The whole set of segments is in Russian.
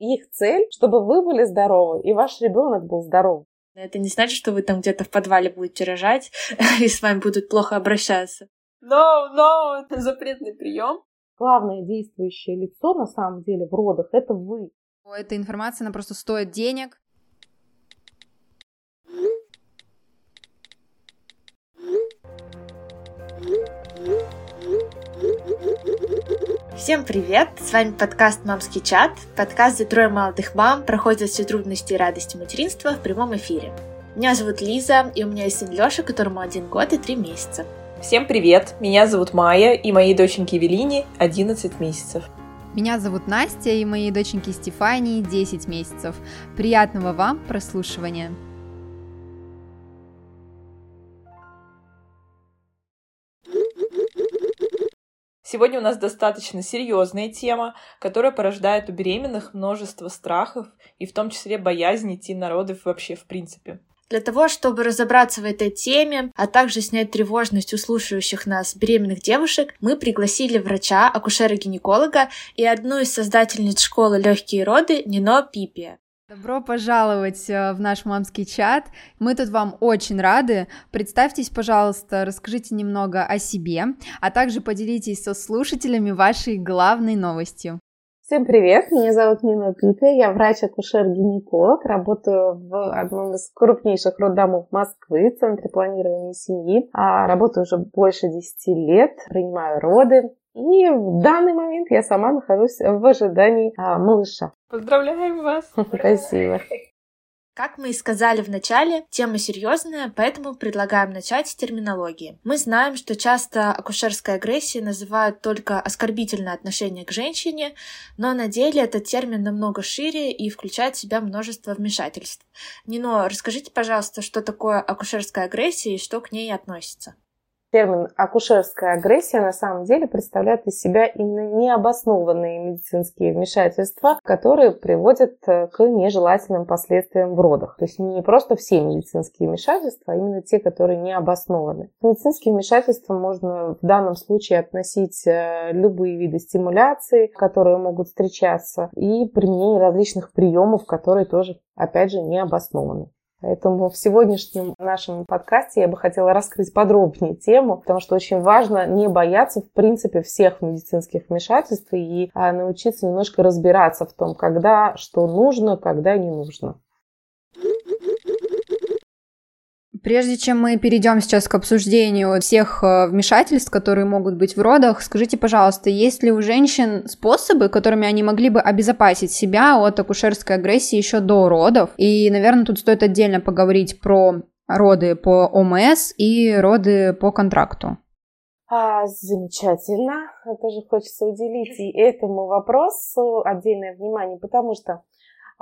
Их цель, чтобы вы были здоровы и ваш ребенок был здоров. Это не значит, что вы там где-то в подвале будете рожать, и с вами будут плохо обращаться. No, no, это запретный прием. Главное действующее лицо на самом деле в родах – это вы. Эта информация, она просто стоит денег. Всем привет! С вами подкаст «Мамский чат», подкаст, где трое молодых мам проходят все трудности и радости материнства в прямом эфире. Меня зовут Лиза, и у меня есть сын Лёша, которому один год и три месяца. Всем привет! Меня зовут Майя, и моей доченьке Велине 11 месяцев. Меня зовут Настя, и моей доченьке Стефании 10 месяцев. Приятного вам прослушивания! Сегодня у нас достаточно серьезная тема, которая порождает у беременных множество страхов и в том числе боязнь идти на роды вообще в принципе. Для того, чтобы разобраться в этой теме, а также снять тревожность у слушающих нас беременных девушек, мы пригласили врача, акушера-гинеколога и одну из создательниц школы «Легкие роды» Нино Пипия. Добро пожаловать э, в наш мамский чат. Мы тут вам очень рады. Представьтесь, пожалуйста, расскажите немного о себе, а также поделитесь со слушателями вашей главной новостью. Всем привет, меня зовут Нина Пипе, я врач-акушер-гинеколог, работаю в одном из крупнейших роддомов Москвы, Центре планирования семьи. А работаю уже больше 10 лет, принимаю роды, и в данный момент я сама нахожусь в ожидании а, малыша. Поздравляем вас! Спасибо. Как мы и сказали в начале, тема серьезная, поэтому предлагаем начать с терминологии. Мы знаем, что часто акушерской агрессией называют только оскорбительное отношение к женщине, но на деле этот термин намного шире и включает в себя множество вмешательств. Нино, расскажите, пожалуйста, что такое акушерская агрессия и что к ней относится. Термин акушерская агрессия на самом деле представляет из себя именно необоснованные медицинские вмешательства, которые приводят э, к нежелательным последствиям в родах. То есть не просто все медицинские вмешательства, а именно те, которые не обоснованы. К медицинским вмешательствам можно в данном случае относить э, любые виды стимуляции, которые могут встречаться, и применение различных приемов, которые тоже, опять же, не обоснованы. Поэтому в сегодняшнем нашем подкасте я бы хотела раскрыть подробнее тему, потому что очень важно не бояться, в принципе, всех медицинских вмешательств и а, научиться немножко разбираться в том, когда что нужно, когда не нужно. Прежде чем мы перейдем сейчас к обсуждению всех э, вмешательств, которые могут быть в родах, скажите, пожалуйста, есть ли у женщин способы, которыми они могли бы обезопасить себя от акушерской агрессии еще до родов? И, наверное, тут стоит отдельно поговорить про роды по ОМС и роды по контракту. А, замечательно. Тоже хочется уделить и этому вопросу отдельное внимание, потому что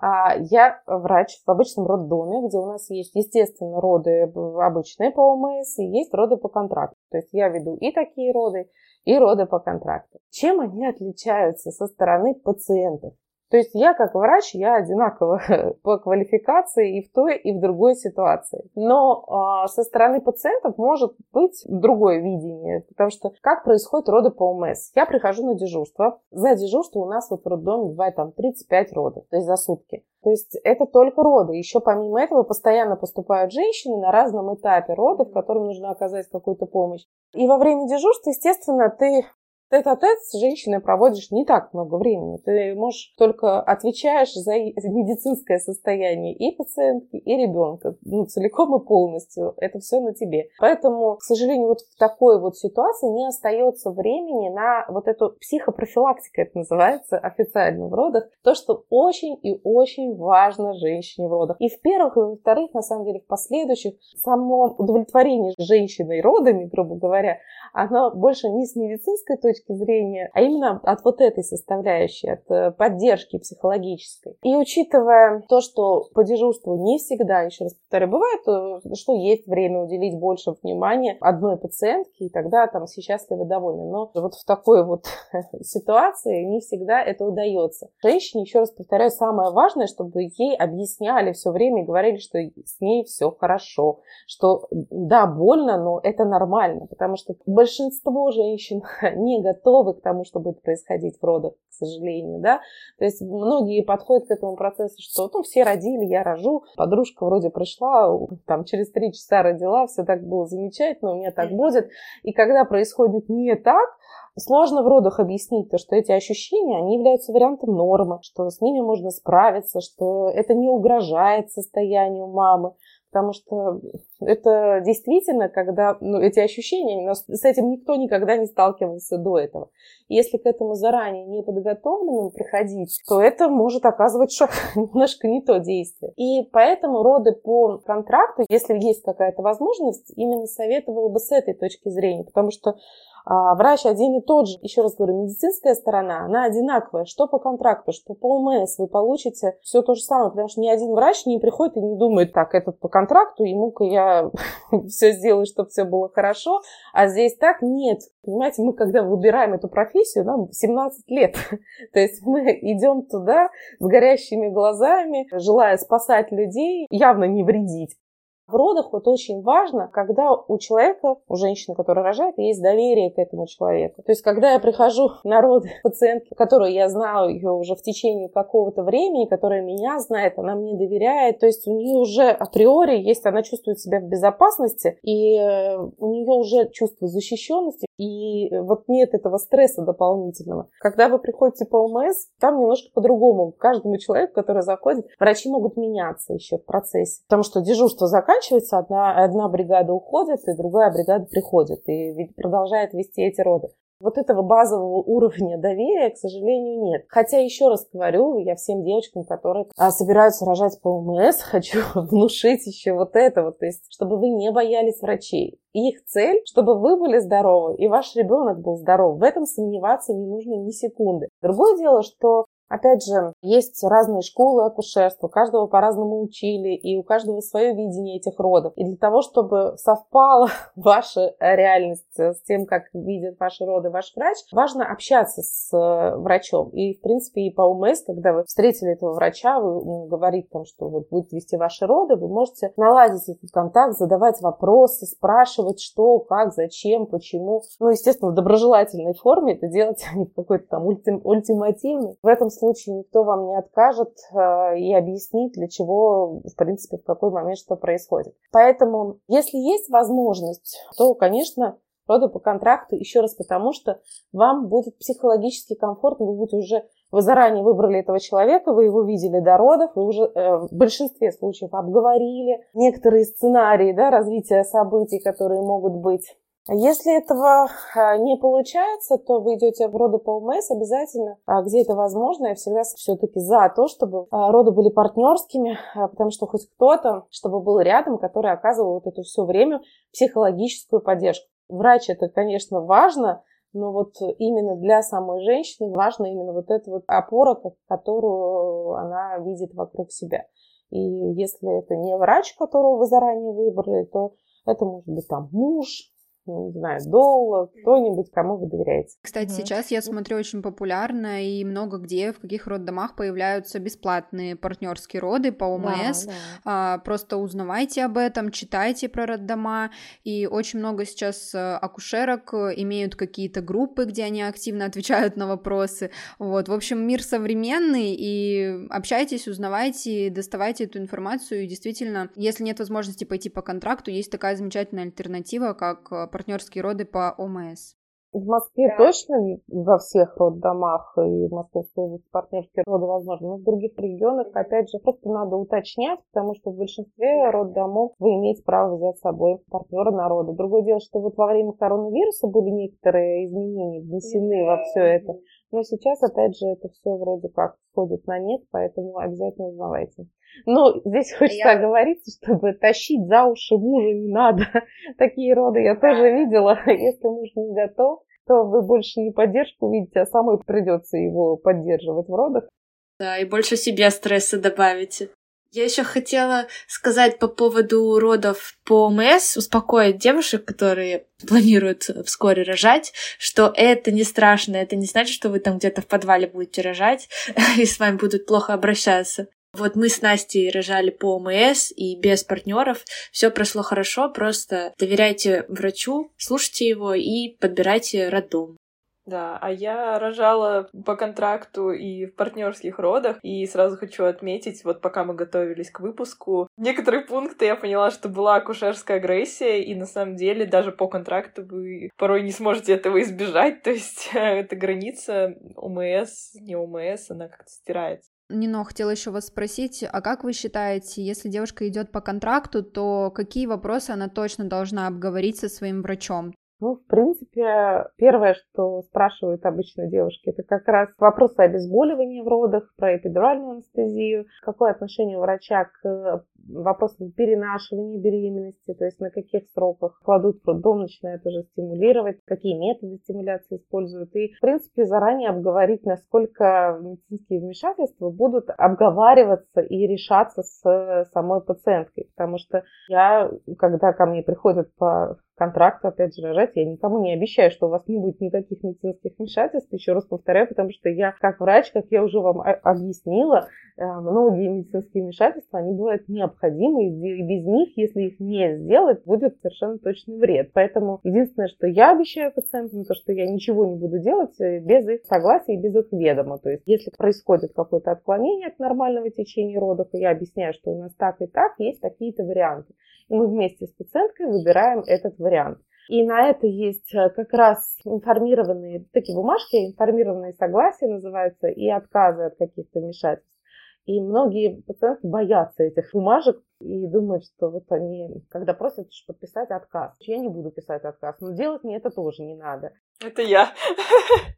я врач в обычном роддоме, где у нас есть, естественно, роды обычные по ОМС и есть роды по контракту. То есть я веду и такие роды, и роды по контракту. Чем они отличаются со стороны пациентов? То есть я как врач, я одинаково по квалификации и в той, и в другой ситуации. Но э, со стороны пациентов может быть другое видение, потому что как происходит роды по ОМС? Я прихожу на дежурство. За дежурство у нас вот в роддоме бывает там 35 родов, то есть за сутки. То есть это только роды. Еще помимо этого постоянно поступают женщины на разном этапе родов, которым нужно оказать какую-то помощь. И во время дежурства, естественно, ты тет-а-тет с женщиной проводишь не так много времени. Ты можешь только отвечаешь за медицинское состояние и пациентки, и ребенка. Ну, целиком и полностью. Это все на тебе. Поэтому, к сожалению, вот в такой вот ситуации не остается времени на вот эту психопрофилактику, это называется официально в родах. То, что очень и очень важно женщине в родах. И в первых, и во-вторых, на самом деле, в последующих, само удовлетворение женщиной родами, грубо говоря, оно больше не с медицинской точки точки зрения, а именно от вот этой составляющей, от э, поддержки психологической. И учитывая то, что по дежурству не всегда, еще раз повторю, бывает, э, что есть время уделить больше внимания одной пациентке, и тогда там все счастливы довольны. Но вот в такой вот ситуации не всегда это удается. Женщине, еще раз повторяю, самое важное, чтобы ей объясняли все время и говорили, что с ней все хорошо, что да, больно, но это нормально, потому что большинство женщин не готовы к тому, что будет происходить в родах, к сожалению, да. То есть многие подходят к этому процессу, что ну, все родили, я рожу, подружка вроде пришла, там через три часа родила, все так было замечательно, у меня так будет. И когда происходит не так, Сложно в родах объяснить то, что эти ощущения, они являются вариантом нормы, что с ними можно справиться, что это не угрожает состоянию мамы, потому что это действительно, когда ну, эти ощущения, но с этим никто никогда не сталкивался до этого. Если к этому заранее не подготовленным приходить, то это может оказывать шок, немножко не то действие. И поэтому роды по контракту, если есть какая-то возможность, именно советовала бы с этой точки зрения, потому что врач один и тот же. Еще раз говорю, медицинская сторона, она одинаковая. Что по контракту, что по ОМС, вы получите все то же самое, потому что ни один врач не приходит и не думает, так, этот по контракту, ему-ка я все сделаю, чтобы все было хорошо, а здесь так нет. Понимаете, мы когда выбираем эту профессию, нам 17 лет. То есть мы идем туда с горящими глазами, желая спасать людей, явно не вредить. В родах вот очень важно, когда у человека, у женщины, которая рожает, есть доверие к этому человеку. То есть, когда я прихожу на роды пациентки, которую я знаю ее уже в течение какого-то времени, которая меня знает, она мне доверяет, то есть у нее уже априори есть, она чувствует себя в безопасности, и э, у нее уже чувство защищенности, и вот нет этого стресса дополнительного. Когда вы приходите по ОМС, там немножко по-другому. Каждому человеку, который заходит, врачи могут меняться еще в процессе, потому что дежурство заканчивается, заканчивается, одна, одна бригада уходит, и другая бригада приходит, и продолжает вести эти роды. Вот этого базового уровня доверия, к сожалению, нет. Хотя, еще раз говорю, я всем девочкам, которые а, собираются рожать по ОМС, хочу внушить еще вот это вот, то есть, чтобы вы не боялись врачей. Их цель, чтобы вы были здоровы и ваш ребенок был здоров. В этом сомневаться не нужно ни секунды. Другое дело, что Опять же, есть разные школы акушерства, каждого по-разному учили, и у каждого свое видение этих родов. И для того, чтобы совпала ваша реальность с тем, как видят ваши роды ваш врач, важно общаться с э, врачом. И, в принципе, и по УМС, когда вы встретили этого врача, вы ну, говорите там, что вот будет вести ваши роды, вы можете наладить этот контакт, задавать вопросы, спрашивать, что, как, зачем, почему. Ну, естественно, в доброжелательной форме это делать, а не в какой-то там ультим, ультимативной. В этом случае никто вам не откажет э, и объяснит, для чего, в принципе, в какой момент что происходит. Поэтому, если есть возможность, то, конечно, роды по контракту, еще раз потому, что вам будет психологически комфортно, вы будете уже, вы заранее выбрали этого человека, вы его видели до родов, вы уже э, в большинстве случаев обговорили некоторые сценарии да, развития событий, которые могут быть. Если этого а, не получается, то вы идете в роды по УМС обязательно, а, где это возможно. Я всегда все-таки за то, чтобы а, роды были партнерскими, потому что хоть кто-то, чтобы был рядом, который оказывал вот это все время психологическую поддержку. Врач это, конечно, важно, но вот именно для самой женщины важна именно вот эта вот опора, которую она видит вокруг себя. И если это не врач, которого вы заранее выбрали, то это может быть там муж, не знаю, Доула, кто-нибудь, кому вы доверяете. Кстати, mm сейчас я смотрю очень популярно и много где, в каких роддомах появляются бесплатные партнерские роды по ОМС. Да, да. А, просто узнавайте об этом, читайте про роддома. И очень много сейчас э, акушерок имеют какие-то группы, где они активно отвечают на вопросы. Вот, в общем, мир современный, и общайтесь, узнавайте, доставайте эту информацию. И действительно, если нет возможности пойти по контракту, есть такая замечательная альтернатива, как э, партнерские роды по ОМС? В Москве да. точно во всех роддомах и в Московской области партнерские роды возможны, но в других регионах, опять же, просто надо уточнять, потому что в большинстве роддомов вы имеете право взять с собой партнера на роды. Другое дело, что вот во время коронавируса были некоторые изменения внесены во все это, но сейчас, опять же, это все вроде как сходит на нет, поэтому обязательно узнавайте. Ну, здесь хочется я... оговориться, чтобы тащить за уши мужа не надо. Такие роды я тоже видела. Если муж не готов, то вы больше не поддержку видите, а самой придется его поддерживать в родах. Да, и больше себе стресса добавите. Я еще хотела сказать по поводу родов по ОМС, успокоить девушек, которые планируют вскоре рожать, что это не страшно, это не значит, что вы там где-то в подвале будете рожать, и с вами будут плохо обращаться. Вот мы с Настей рожали по ОМС и без партнеров. Все прошло хорошо, просто доверяйте врачу, слушайте его и подбирайте роддом. Да, а я рожала по контракту и в партнерских родах, и сразу хочу отметить, вот пока мы готовились к выпуску, некоторые пункты я поняла, что была акушерская агрессия, и на самом деле даже по контракту вы порой не сможете этого избежать, то есть эта граница ОМС, не ОМС, она как-то стирается. Нино, хотела еще вас спросить, а как вы считаете, если девушка идет по контракту, то какие вопросы она точно должна обговорить со своим врачом? Ну, в принципе, первое, что спрашивают обычно девушки, это как раз вопросы обезболивания в родах, про эпидуральную анестезию, какое отношение врача к вопросам перенашивания беременности, то есть на каких сроках кладут роддом, начинают уже стимулировать, какие методы стимуляции используют. И, в принципе, заранее обговорить, насколько медицинские вмешательства будут обговариваться и решаться с самой пациенткой. Потому что я, когда ко мне приходят по контракт, опять же, рожать. Я никому не обещаю, что у вас не будет никаких медицинских вмешательств, еще раз повторяю, потому что я как врач, как я уже вам объяснила, э, многие медицинские вмешательства, они бывают необходимы, и без них, если их не сделать, будет совершенно точный вред. Поэтому единственное, что я обещаю пациентам, то, что я ничего не буду делать э, без их согласия и без их ведома. То есть, если происходит какое-то отклонение от нормального течения родов, я объясняю, что у нас так и так, есть какие-то варианты. И мы вместе с пациенткой выбираем этот вариант. И на это есть э, как раз информированные, такие бумажки, информированные согласия называются, и отказы от каких-то вмешательств. И многие пациенты боятся этих бумажек и думают, что вот они, когда просят подписать отказ, я не буду писать отказ, но делать мне это тоже не надо. Это я.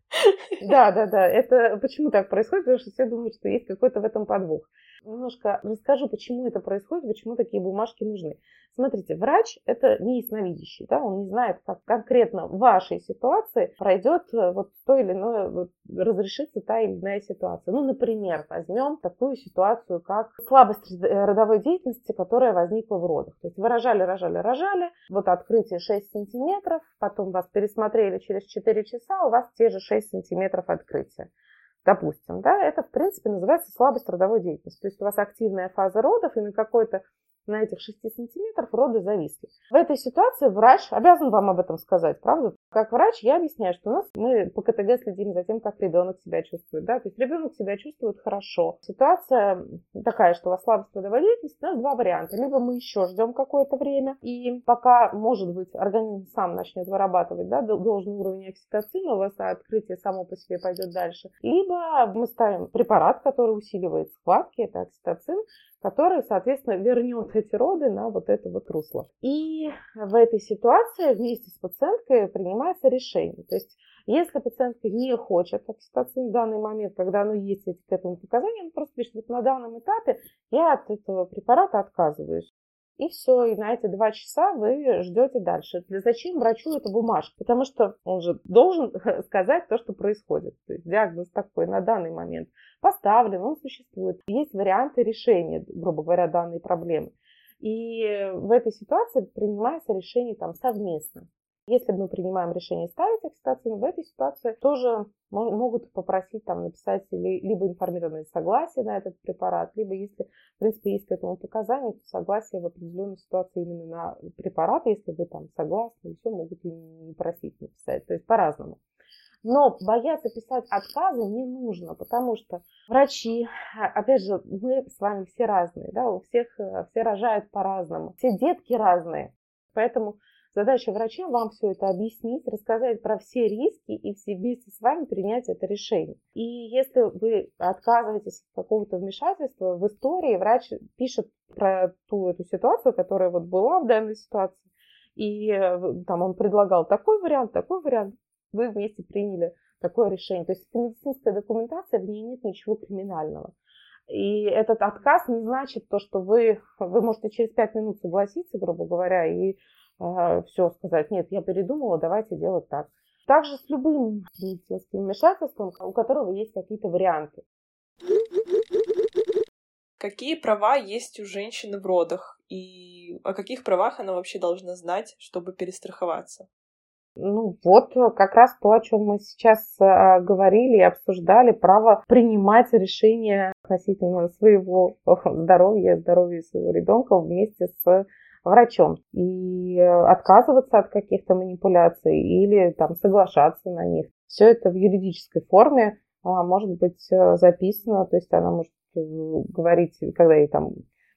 Да, да, да. Это почему так происходит? Потому что все думают, что есть какой-то в этом подвох. Немножко расскажу, почему это происходит, почему такие бумажки нужны. Смотрите, врач – это не ясновидящий, да, он не знает, как конкретно в вашей ситуации пройдет э, вот то или иное, вот, разрешится та или иная ситуация. Ну, например, возьмем такую ситуацию, как слабость э, родовой деятельности, которая возникла в родах. То есть вы рожали, рожали, рожали, вот открытие 6 сантиметров, потом вас пересмотрели через 4 часа, у вас те же 6 сантиметров открытия допустим, да, это, в принципе, называется слабость родовой деятельности. То есть у вас активная фаза родов, и на какой-то на этих 6 сантиметров роды зависли. В этой ситуации врач обязан вам об этом сказать, правда? Как врач я объясняю, что у нас мы по КТГ следим за тем, как ребенок себя чувствует. Да? То есть ребенок себя чувствует хорошо. Ситуация такая, что у вас слабость родовой деятельности, у нас два варианта. Либо мы еще ждем какое-то время, и пока, может быть, организм сам начнет вырабатывать да, должный уровень окситоцина, у вас открытие само по себе пойдет дальше. Либо мы ставим препарат, который усиливает схватки, это окситоцин, который, соответственно, вернет эти роды на вот это вот русло. И в этой ситуации вместе с пациенткой принимается решение. То есть если пациентка не хочет окситоцин в данный момент, когда оно есть эти к этому показания, он просто пишет, вот на данном этапе я от этого препарата отказываюсь. И все, и на эти два часа вы ждете дальше. Зачем врачу эта бумажка? Потому что он же должен сказать то, что происходит. То есть диагноз такой на данный момент поставлен, он существует. Есть варианты решения, грубо говоря, данной проблемы. И в этой ситуации принимается решение там совместно. Если мы принимаем решение ставить окситоцин, в этой ситуации тоже могут попросить там написать либо информированное согласие на этот препарат, либо если, в принципе, есть к этому показания, то согласие в определенной ситуации именно на препарат, если вы там согласны, все могут и не просить написать, то есть по-разному. Но бояться писать отказы не нужно, потому что врачи, опять же, мы с вами все разные, да, у всех э, все рожают по-разному, все детки разные. Поэтому Задача врача вам все это объяснить, рассказать про все риски и все вместе с вами принять это решение. И если вы отказываетесь от какого-то вмешательства, в истории врач пишет про ту эту ситуацию, которая вот была в данной ситуации, и э, там он предлагал такой вариант, такой вариант, вы вместе приняли такое решение. То есть это медицинская документация, в ней нет ничего криминального. И этот отказ не значит то, что вы, вы можете через пять минут согласиться, грубо говоря, и все сказать, нет, я передумала, давайте делать так. Также с любым медицинским вмешательством, у которого есть какие-то варианты. Какие права есть у женщины в родах? И о каких правах она вообще должна знать, чтобы перестраховаться? Ну вот как раз то, о чем мы сейчас э, говорили и обсуждали, право принимать решения относительно своего здоровья, здоровья своего ребенка вместе с врачом. И отказываться от каких-то манипуляций или там соглашаться на них. все это в юридической форме а, может быть э, записано, то есть она может э, говорить, когда ей там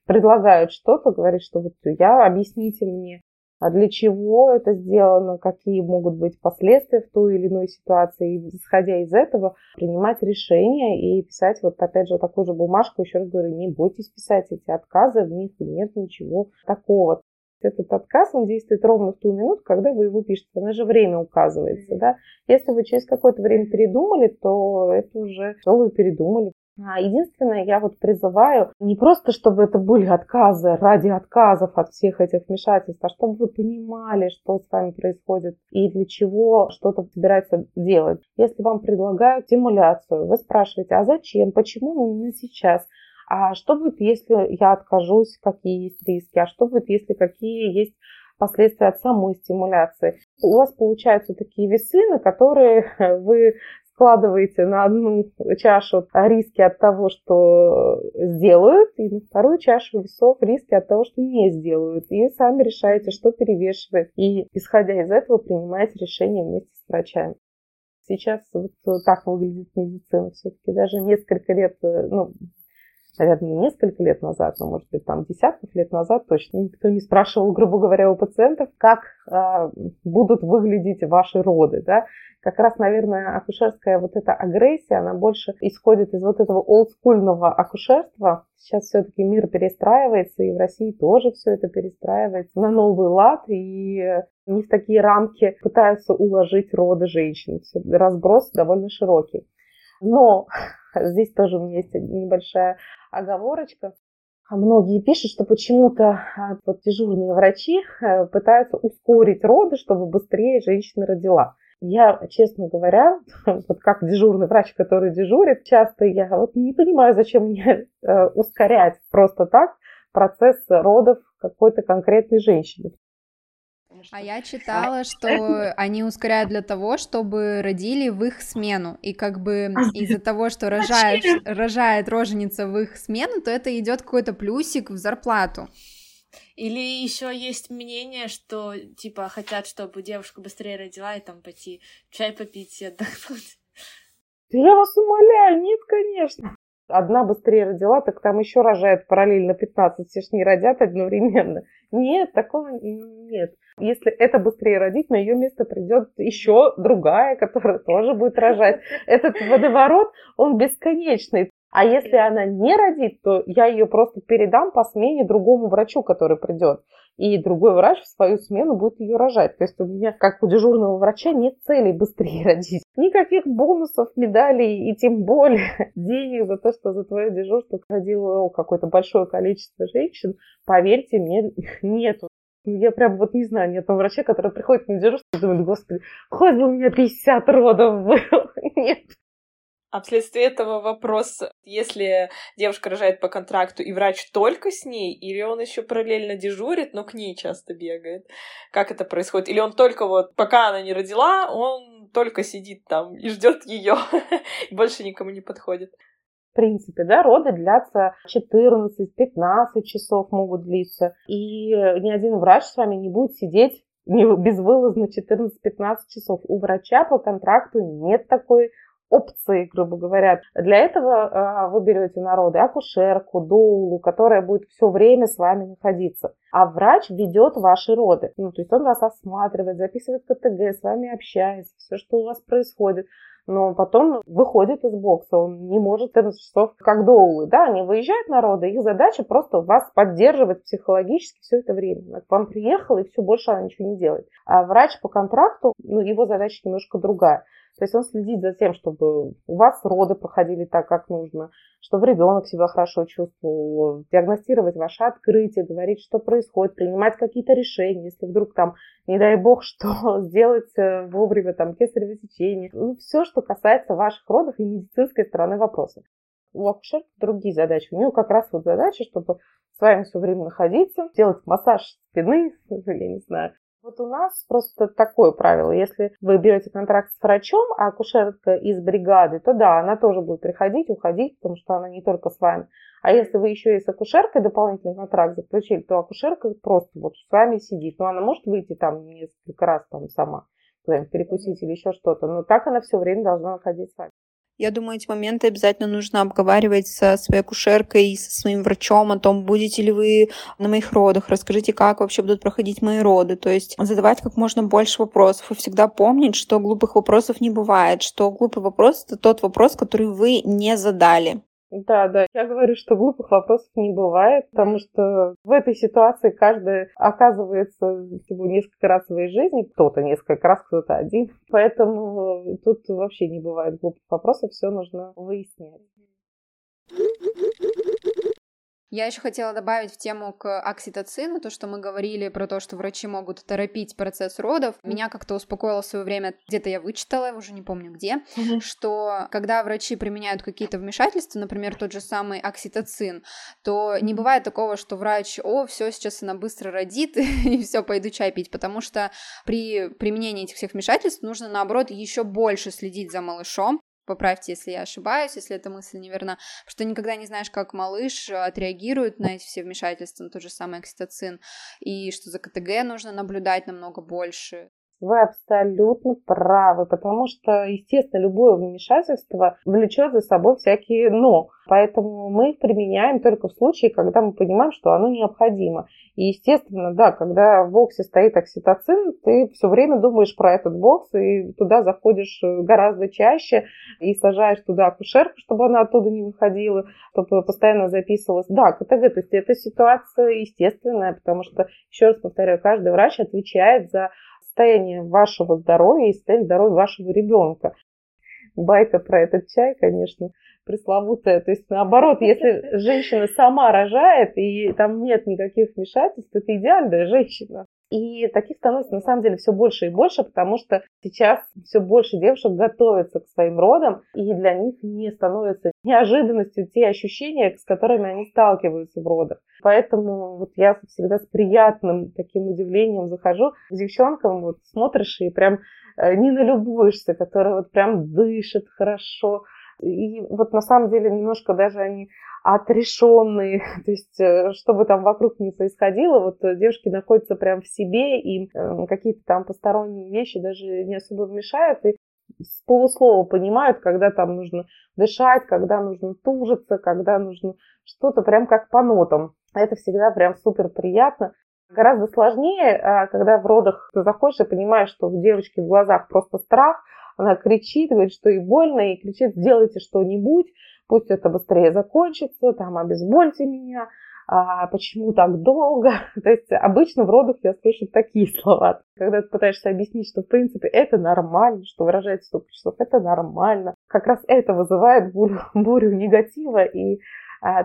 предлагают что-то, говорить, что вот я, объясните мне, для чего это сделано, какие могут быть последствия в той или иной ситуации, и исходя из этого принимать решения и писать вот опять же такую же бумажку, еще раз говорю, не бойтесь писать эти отказы, в них нет ничего такого. Этот отказ, он действует ровно в ту минуту, когда вы его пишете. На же время указывается, да. Если вы через какое-то время передумали, то это уже все вы передумали. А единственное, я вот призываю не просто, чтобы это были отказы ради отказов от всех этих вмешательств, а чтобы вы понимали, что с вами происходит и для чего что-то собираются делать. Если вам предлагают стимуляцию, вы спрашиваете, а зачем, почему именно сейчас? А что будет, если я откажусь, какие есть риски? А что будет, если какие есть последствия от самой стимуляции? У вас получаются такие весы, на которые вы складываете на одну чашу риски от того, что сделают, и на вторую чашу весов риски от того, что не сделают. И сами решаете, что перевешивает. И, исходя из этого, принимаете решение вместе с врачами. Сейчас вот так выглядит медицина. Все-таки даже несколько лет, ну, наверное, не несколько лет назад, но, может быть, там десятков лет назад точно никто не спрашивал, грубо говоря, у пациентов, как э, будут выглядеть ваши роды, да, как раз, наверное, акушерская вот эта агрессия, она больше исходит из вот этого олдскульного акушерства. Сейчас все-таки мир перестраивается, и в России тоже все это перестраивается на новый лад, и не в такие рамки пытаются уложить роды женщин. Разброс довольно широкий. Но здесь тоже у меня есть небольшая оговорочка. Многие пишут, что почему-то а, вот дежурные врачи э, пытаются ускорить роды, чтобы быстрее женщина родила. Я, честно говоря, вот как дежурный врач, который дежурит, часто я вот не понимаю, зачем мне э, ускорять просто так процесс родов какой-то конкретной женщины. А я читала, что они ускоряют для того, чтобы родили в их смену. И как бы из-за того, что рожает, рожает роженица в их смену, то это идет какой-то плюсик в зарплату. Или еще есть мнение, что типа хотят, чтобы девушка быстрее родила и там пойти чай попить и отдохнуть. Я вас умоляю, нет, конечно. Одна быстрее родила, так там еще рожает параллельно 15, все ж не родят одновременно. Нет, такого нет. Если это быстрее родить, на ее место придет еще другая, которая тоже будет рожать. Этот водоворот, он бесконечный. А если она не родит, то я ее просто передам по смене другому врачу, который придет. И другой врач в свою смену будет ее рожать. То есть у меня, как у дежурного врача, нет цели быстрее родить. Никаких бонусов, медалей и тем более денег за то, что за твое дежурство родило какое-то большое количество женщин. Поверьте мне, нету. Я прям вот не знаю ни одного врача, который приходит на дежурство и думает, господи, хоть бы у меня 50 родов было. Нет. А вследствие этого вопрос, если девушка рожает по контракту, и врач только с ней, или он еще параллельно дежурит, но к ней часто бегает? Как это происходит? Или он только вот, пока она не родила, он только сидит там и ждет ее, больше никому не подходит? В принципе, да, роды длятся 14-15 часов могут длиться. И ни один врач с вами не будет сидеть безвылазно 14-15 часов. У врача по контракту нет такой опции, грубо говоря. Для этого э, вы берете народы акушерку, доулу, которая будет все время с вами находиться. А врач ведет ваши роды. Ну, то есть он вас осматривает, записывает КТГ, с вами общается, все, что у вас происходит но потом выходит из бокса, он не может 14 часов, как доулы, да, они выезжают на роды, их задача просто вас поддерживать психологически все это время. К вам приехал, и все, больше она ничего не делает. А врач по контракту, ну, его задача немножко другая. То есть он следит за тем, чтобы у вас роды проходили так, как нужно, чтобы ребенок себя хорошо чувствовал, диагностировать ваше открытие, говорить, что происходит, принимать какие-то решения, если вдруг там, не дай бог, что сделать э, вовремя, там, кесарево сечение. Ну, все, что касается ваших родов и медицинской стороны вопроса. У акушерки другие задачи. У нее как раз вот задача, чтобы с вами все время находиться, делать массаж спины, я не знаю, вот у нас просто такое правило. Если вы берете контракт с врачом, а акушерка из бригады, то да, она тоже будет приходить, уходить, потому что она не только с вами. А если вы еще и с акушеркой дополнительный контракт заключили, то акушерка просто вот с вами сидит. Но она может выйти там несколько раз там сама. перекусить или еще что-то. Но так она все время должна находиться с вами. Я думаю, эти моменты обязательно нужно обговаривать со своей акушеркой и со своим врачом о том, будете ли вы на моих родах, расскажите, как вообще будут проходить мои роды. То есть задавать как можно больше вопросов и всегда помнить, что глупых вопросов не бывает, что глупый вопрос — это тот вопрос, который вы не задали. Да, да. Я говорю, что глупых вопросов не бывает, потому что в этой ситуации каждый оказывается всего несколько раз в своей жизни, кто-то несколько раз, кто-то один. Поэтому тут вообще не бывает глупых вопросов, все нужно выяснять. Я еще хотела добавить в тему к окситоцину, то, что мы говорили про то, что врачи могут торопить процесс родов. Меня как-то успокоило в свое время, где-то я вычитала, уже не помню где, что когда врачи применяют какие-то вмешательства, например, тот же самый окситоцин, то не бывает такого, что врач, о, все, сейчас она быстро родит, и все, пойду чай пить, потому что при применении этих всех вмешательств нужно, наоборот, еще больше следить за малышом, Поправьте, если я ошибаюсь, если эта мысль неверна, потому что никогда не знаешь, как малыш э, отреагирует на эти все вмешательства, на тот же самый окситоцин, и что за КТГ нужно наблюдать намного больше. Вы абсолютно правы, потому что, естественно, любое вмешательство влечет за собой всякие «но». Поэтому мы их применяем только в случае, когда мы понимаем, что оно необходимо. И, естественно, да, когда в боксе стоит окситоцин, ты все время думаешь про этот бокс и туда заходишь гораздо чаще и сажаешь туда акушерку, чтобы она оттуда не выходила, чтобы постоянно записывалась. Да, КТГ, то есть это ситуация естественная, потому что, еще раз повторяю, каждый врач отвечает за состояние вашего здоровья и состояние здоровья вашего ребенка. Байка про этот чай, конечно, пресловутая. То есть, наоборот, если женщина сама рожает, и там нет никаких вмешательств, то это идеальная женщина. И таких становится на самом деле все больше и больше, потому что сейчас все больше девушек готовятся к своим родам, и для них не становится неожиданностью те ощущения, с которыми они сталкиваются в родах. Поэтому вот я всегда с приятным таким удивлением захожу к девчонкам, вот смотришь и прям э, не налюбуешься, которые вот прям дышат хорошо, и вот на самом деле немножко даже они отрешенные, то есть э, что бы там вокруг ни происходило, вот э, девушки находятся прям в себе, и э, какие-то там посторонние вещи даже не особо мешают, и с полуслова понимают, когда там нужно дышать, когда нужно тужиться, когда нужно что-то прям как по нотам. Это всегда прям супер приятно. Гораздо сложнее, а, когда в родах ты заходишь и понимаешь, что у девочки в глазах просто страх, она кричит, говорит, что ей больно, и кричит, сделайте что-нибудь, пусть это быстрее закончится, там, обезбольте меня, а почему так долго? То есть обычно в родах я слышу такие слова. Когда ты пытаешься объяснить, что в принципе это нормально, что выражать столько часов, это нормально. Как раз это вызывает бурю, бурю негатива и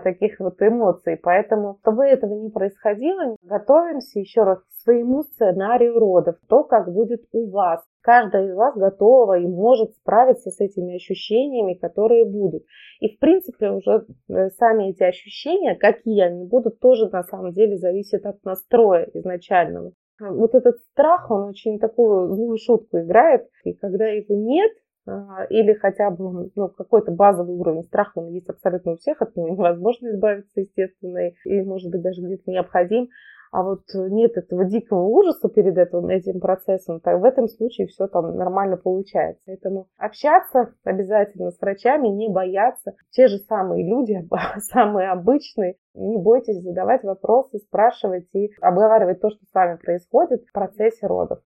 таких вот эмоций. Поэтому, чтобы этого не происходило, готовимся еще раз к своему сценарию родов, то, как будет у вас. Каждая из вас готова и может справиться с этими ощущениями, которые будут. И, в принципе, уже э, сами эти ощущения, какие они будут, тоже на самом деле зависят от настроя изначального. Вот этот страх, он очень такую злую шутку играет, и когда его нет, а, или хотя бы ну, какой-то базовый уровень страха, он есть абсолютно у всех, от него невозможно избавиться, естественно, и, может быть, даже где-то необходим. А вот нет этого дикого ужаса перед этим, этим процессом, то в этом случае все там нормально получается. Поэтому общаться обязательно с врачами, не бояться. Те же самые люди, самые обычные, не бойтесь задавать вопросы, спрашивать и обговаривать то, что с вами происходит в процессе родов.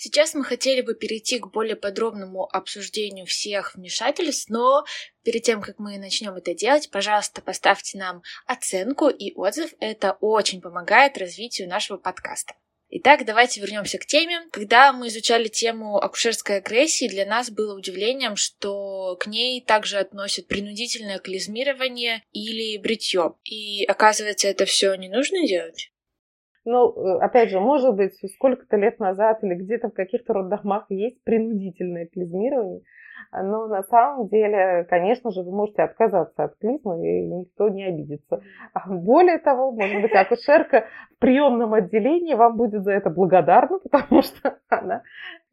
Сейчас мы хотели бы перейти к более подробному обсуждению всех вмешательств, но перед тем, как мы начнем это делать, пожалуйста, поставьте нам оценку и отзыв. Это очень помогает развитию нашего подкаста. Итак, давайте вернемся к теме. Когда мы изучали тему акушерской агрессии, для нас было удивлением, что к ней также относят принудительное клизмирование или бритье. И оказывается, это все не нужно делать? Ну, э, опять же, может быть, сколько-то лет назад или где-то в каких-то роддомах есть принудительное клизмирование, но на самом деле, конечно же, вы можете отказаться от клизмы, и никто не обидится. А более того, может быть, акушерка в приемном отделении вам будет за это благодарна, потому что она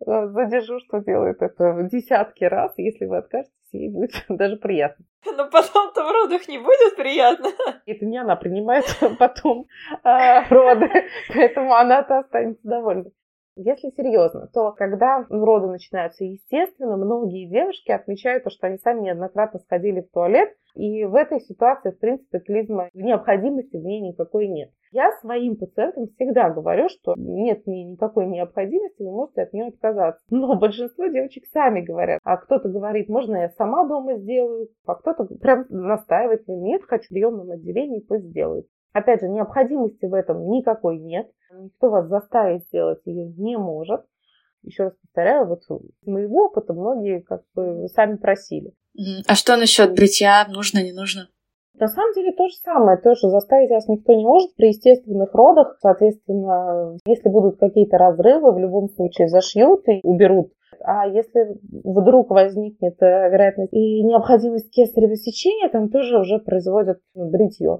э, за дежурство делает это в десятки раз. Если вы откажетесь, ей будет даже приятно. Но потом-то в родах не будет приятно. Это не она принимает потом а, роды, поэтому она-то останется довольна. Если серьезно, то когда роды начинаются естественно, многие девушки отмечают то, что они сами неоднократно сходили в туалет, и в этой ситуации, в принципе, клизма, необходимости в ней никакой нет. Я своим пациентам всегда говорю, что нет никакой необходимости, вы можете от нее отказаться. Но большинство девочек сами говорят. А кто-то говорит, можно я сама дома сделаю, а кто-то прям настаивает, нет, хочу в приемном отделении, пусть сделают. Опять же, необходимости в этом никакой нет. Никто вас заставить сделать ее не может. Еще раз повторяю, вот с моего опыта многие как бы сами просили. А что насчет бритья? Нужно, не нужно? На самом деле то же самое, тоже заставить вас никто не может при естественных родах. Соответственно, если будут какие-то разрывы, в любом случае зашьют и уберут. А если вдруг возникнет э, вероятность и необходимость кесарево сечения, там тоже уже производят бритье.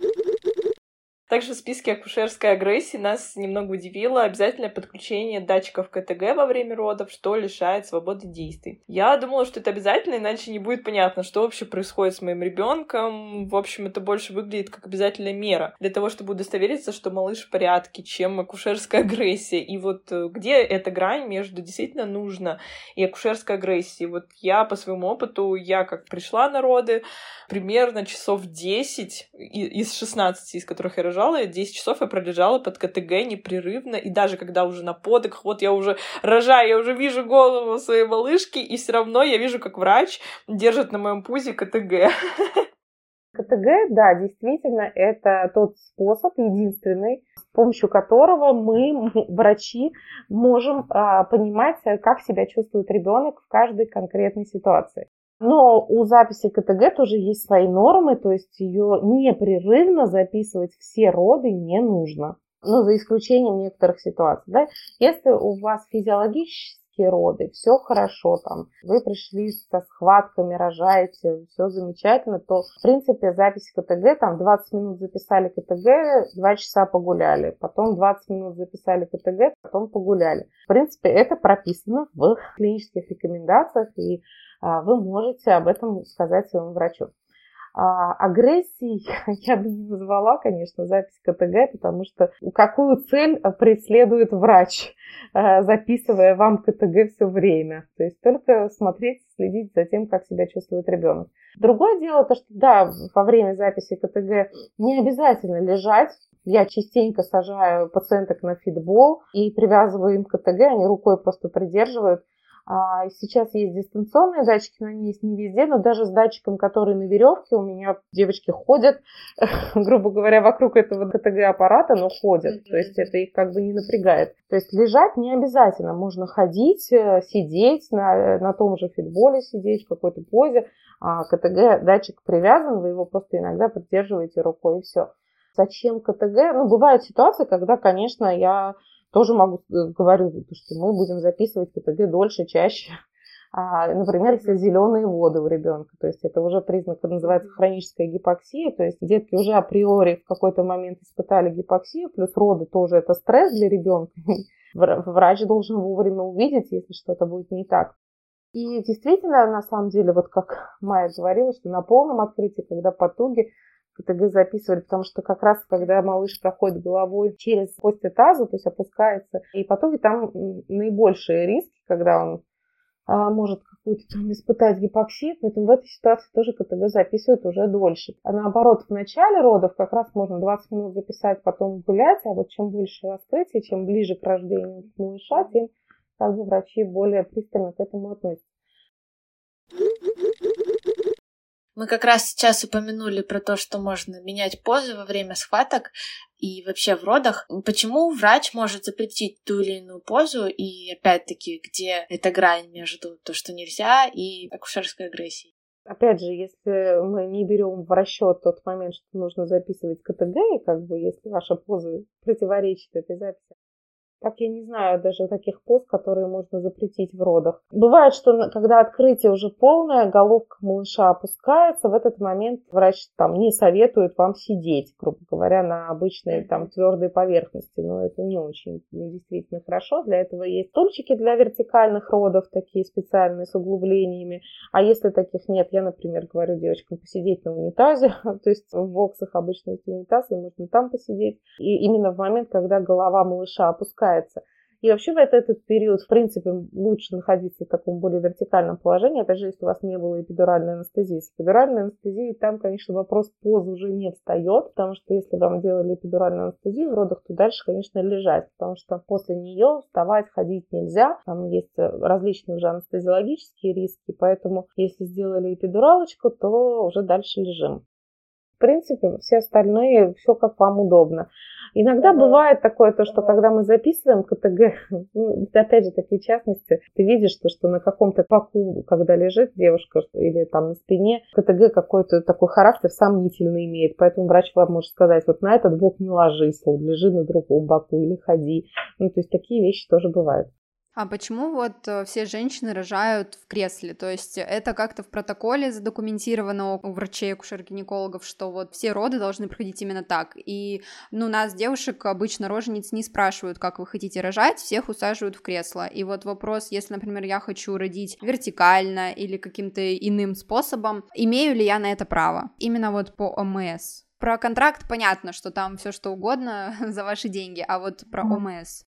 Также в списке акушерской агрессии нас немного удивило обязательное подключение датчиков КТГ во время родов, что лишает свободы действий. Я думала, что это обязательно, иначе не будет понятно, что вообще происходит с моим ребенком. В общем, это больше выглядит как обязательная мера для того, чтобы удостовериться, что малыш в порядке, чем акушерская агрессия. И вот э, где эта грань между действительно нужно и акушерской агрессией? Вот я по своему опыту, я как пришла на роды, примерно часов 10 из 16, из которых я рожала, рожала, 10 часов я пролежала под КТГ непрерывно, и даже когда уже на подых, вот я уже рожаю, я уже вижу голову своей малышки, и все равно я вижу, как врач держит на моем пузе КТГ. КТГ, да, действительно, это тот способ, единственный, с помощью которого мы, врачи, можем а, понимать, как себя чувствует ребенок в каждой конкретной ситуации. Но у записи КТГ тоже есть свои нормы, то есть ее непрерывно записывать все роды не нужно. Ну, за исключением некоторых ситуаций. Да? Если у вас физиологические роды, все хорошо, там, вы пришли со схватками, рожаете, все замечательно, то, в принципе, запись КТГ, там, 20 минут записали КТГ, 2 часа погуляли, потом 20 минут записали КТГ, потом погуляли. В принципе, это прописано в клинических рекомендациях, и вы можете об этом сказать своему врачу. А, агрессией я бы не назвала, конечно, запись КТГ, потому что какую цель преследует врач, а, записывая вам КТГ все время. То есть только смотреть, следить за тем, как себя чувствует ребенок. Другое дело, то, что да, во время записи КТГ не обязательно лежать, я частенько сажаю пациенток на фитбол и привязываю им КТГ, они рукой просто придерживают. А, сейчас есть дистанционные датчики, но они есть не везде, но даже с датчиком, который на веревке, у меня девочки ходят, грубо говоря, вокруг этого КТГ-аппарата, но ходят. То есть это их как бы не напрягает. То есть лежать не обязательно. Можно ходить, э, сидеть, на, на том же фитболе сидеть, в какой-то позе. А КТГ-датчик привязан, вы его просто иногда поддерживаете рукой и все. Зачем КТГ? Ну, бывают ситуации, когда, конечно, я тоже могу э, говорю, что мы будем записывать КТГ дольше, чаще. А, например, если зеленые воды у ребенка, то есть это уже признак, называется хроническая гипоксия, то есть детки уже априори в какой-то момент испытали гипоксию, плюс роды тоже это стресс для ребенка. Врач должен вовремя увидеть, если что-то будет не так. И действительно, на самом деле, вот как Майя говорила, что на полном открытии, когда потуги, КТГ записывали, потому что как раз, когда малыш проходит головой через кости таза, то есть опускается, и потом там наибольшие риски, когда он а, может какую-то там испытать гипоксию, поэтому в этой ситуации тоже КТГ записывают уже дольше. А наоборот, в начале родов как раз можно 20 минут записать, потом гулять, а вот чем больше раскрытие, чем ближе к рождению малыша, тем как бы врачи более пристально к этому относятся. Мы как раз сейчас упомянули про то, что можно менять позы во время схваток и вообще в родах. Почему врач может запретить ту или иную позу, и опять-таки, где эта грань между то, что нельзя, и акушерской агрессией? Опять же, если мы не берем в расчет тот момент, что нужно записывать КТГ, как бы если ваша поза противоречит этой записи, Так я не знаю даже таких поз, которые можно запретить в родах. Бывает, что когда открытие уже полное, головка малыша опускается, в этот момент врач там не советует вам сидеть, грубо говоря, на обычной там твердой поверхности. Но это не очень действительно хорошо. Для этого есть стульчики для вертикальных родов, такие специальные с углублениями. А если таких нет, я, например, говорю девочкам посидеть на унитазе, то есть в боксах обычно есть унитаз, и можно там посидеть. И именно в момент, когда голова малыша опускается. И вообще в этот, период, в принципе, лучше находиться в таком более вертикальном положении, опять же, если у вас не было эпидуральной анестезии. С эпидуральной анестезией там, конечно, вопрос позы уже не встает, потому что если вам делали эпидуральную анестезию в родах, то дальше, конечно, лежать, потому что после нее вставать, ходить нельзя. Там есть различные уже анестезиологические риски, поэтому если сделали эпидуралочку, то уже дальше лежим. В принципе, все остальные, все как вам удобно. Иногда бывает такое, то, что когда мы записываем КТГ, ну, опять же, такие частности, ты видишь, то, что на каком-то паку, когда лежит девушка или там на спине, КТГ какой-то такой характер сомнительный имеет, поэтому врач вам может сказать, вот на этот бок не ложись, вот лежи на другом боку или ходи. Ну, то есть такие вещи тоже бывают. А почему вот э, все женщины рожают в кресле? То есть это как-то в протоколе задокументировано у врачей, акушер-гинекологов, что вот все роды должны проходить именно так. И, ну, нас, девушек, обычно рожениц не спрашивают, как вы хотите рожать, всех усаживают в кресло. И вот вопрос, если, например, я хочу родить вертикально или каким-то иным способом, имею ли я на это право? Именно вот по ОМС. Про контракт понятно, что там все что угодно за ваши деньги, а вот про ОМС.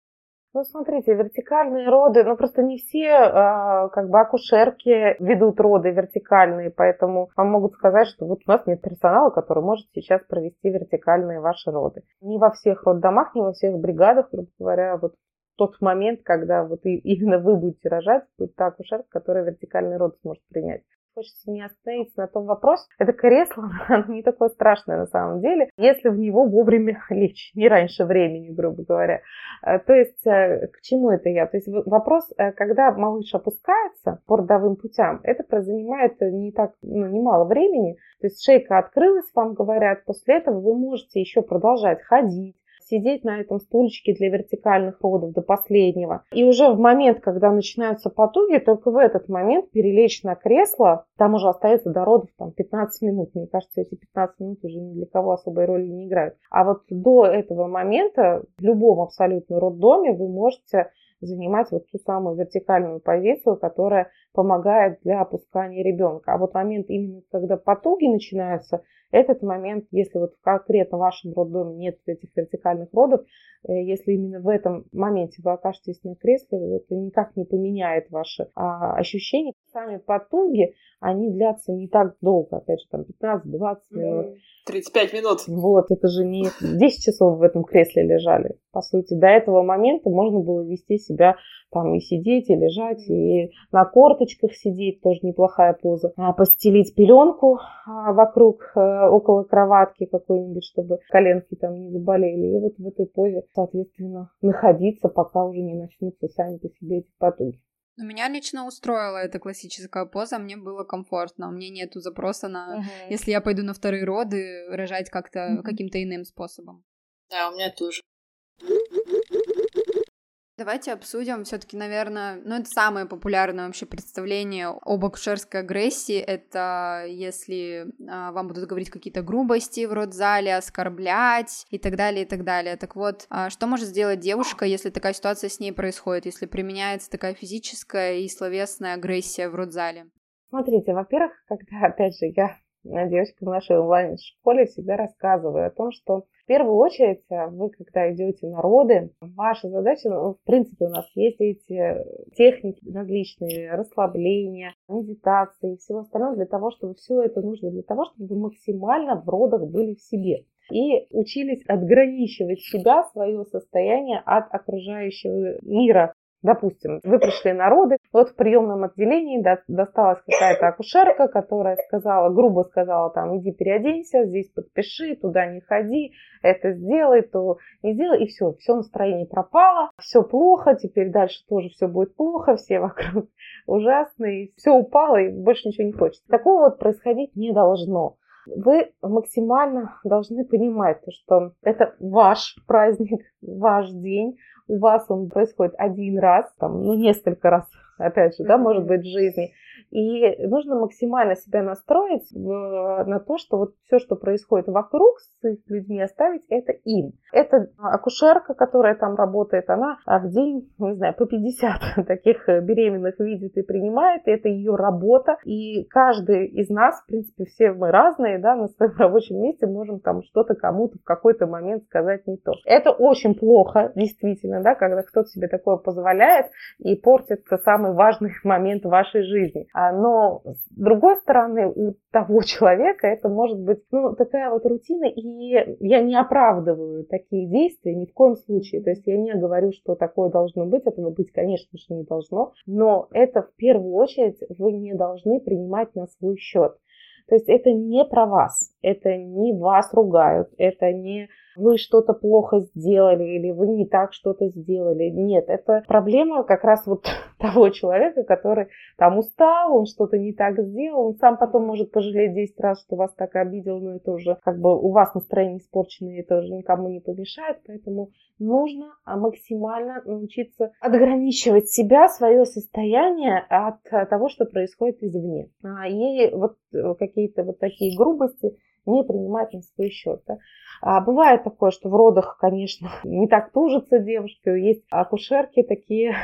Ну, смотрите, вертикальные роды, ну, просто не все, э, как бы, акушерки ведут роды вертикальные, поэтому вам могут сказать, что вот у нас нет персонала, который может сейчас провести вертикальные ваши роды. Не во всех роддомах, не во всех бригадах, грубо говоря, вот тот момент, когда вот именно вы будете рожать, будет та акушерка, которая вертикальный род сможет принять хочется не остановиться на том вопросе. Это кресло, не такое страшное на самом деле, если в него вовремя лечь, не раньше времени, грубо говоря. Э, то есть, э, к чему это я? То есть, вопрос, э, когда малыш опускается по родовым путям, это занимает не так, ну, немало времени. То есть, шейка открылась, вам говорят, после этого вы можете еще продолжать ходить, сидеть на этом стульчике для вертикальных родов до последнего. И уже в момент, когда начинаются потуги, только в этот момент перелечь на кресло, там уже остается до родов там, 15 минут. Мне кажется, эти 15 минут уже ни для кого особой роли не играют. А вот до этого момента в любом абсолютно роддоме вы можете занимать вот ту самую вертикальную позицию, которая помогает для опускания ребенка. А вот момент именно, когда потуги начинаются, этот момент, если вот конкретно в вашем роддоме нет этих вертикальных родов, э, если именно в этом моменте вы окажетесь на кресле, это никак не поменяет ваши а, ощущения. Сами потуги, они длятся не так долго, опять же, там 15-20 минут. 35 минут. Вот, это же не 10 часов в этом кресле лежали. По сути, до этого момента можно было вести себя там и сидеть, и лежать, и на корточках сидеть, тоже неплохая поза. А постелить пеленку а, вокруг, э, около кроватки какой-нибудь, чтобы коленки там не заболели. И вот в этой позе, соответственно, находиться, пока уже не начнутся сами по себе эти потуги. Но меня лично устроила эта классическая поза, мне было комфортно, у меня нету запроса на, uh-huh. если я пойду на вторые роды, рожать как-то uh-huh. каким-то иным способом. Да, у меня тоже. Давайте обсудим все-таки, наверное, ну это самое популярное вообще представление об акушерской агрессии. Это если а, вам будут говорить какие-то грубости в родзале, оскорблять и так далее, и так далее. Так вот, а, что может сделать девушка, если такая ситуация с ней происходит, если применяется такая физическая и словесная агрессия в родзале? Смотрите, во-первых, когда, опять же, я девочкам в нашей онлайн-школе всегда рассказываю о том, что первую очередь э, вы, когда идете на роды, ваша задача, ну, в принципе, у нас есть эти техники различные, расслабления, медитации и всего остального для того, чтобы все это нужно для того, чтобы вы максимально в родах были в себе и учились отграничивать себя, свое состояние от окружающего мира. Допустим, вы пришли на роды, вот в приемном отделении досталась какая-то акушерка, которая сказала, грубо сказала, там, иди переоденься, здесь подпиши, туда не ходи, это сделай, то не сделай, и все, все настроение пропало, все плохо, теперь дальше тоже все будет плохо, все вокруг ужасные, все упало, и больше ничего не хочется. Такого вот происходить не должно вы максимально должны понимать, что это ваш праздник, ваш день, у вас он происходит один раз, там, ну, несколько раз, опять же, да, может быть, в жизни. И нужно максимально себя настроить на то, что вот все, что происходит вокруг с их людьми, оставить это им. Это акушерка, которая там работает, она в день, не знаю, по 50 таких беременных видит и принимает, и это ее работа. И каждый из нас, в принципе, все мы разные, да, на своем рабочем месте можем там что-то кому-то в какой-то момент сказать не то. Это очень плохо, действительно, да, когда кто-то себе такое позволяет и портит самый важный момент вашей жизни. А, но с другой стороны, у того человека это может быть ну, такая вот рутина, и я не оправдываю такие действия ни в коем случае. То есть я не говорю, что такое должно быть, этого быть, конечно же, не должно, но это в первую очередь вы не должны принимать на свой счет. То есть это не про вас, это не вас ругают, это не вы что-то плохо сделали или вы не так что-то сделали. Нет, это проблема как раз вот того человека, который там устал, он что-то не так сделал, он сам потом может пожалеть 10 раз, что вас так обидел, но это уже как бы у вас настроение испорченное, это уже никому не помешает, поэтому нужно а, максимально научиться отграничивать себя, свое состояние от того, что происходит извне. А, и вот э, какие-то вот такие грубости не принимать на свой счет. Да. А бывает такое, что в родах, конечно, не так тужатся девушки, есть акушерки такие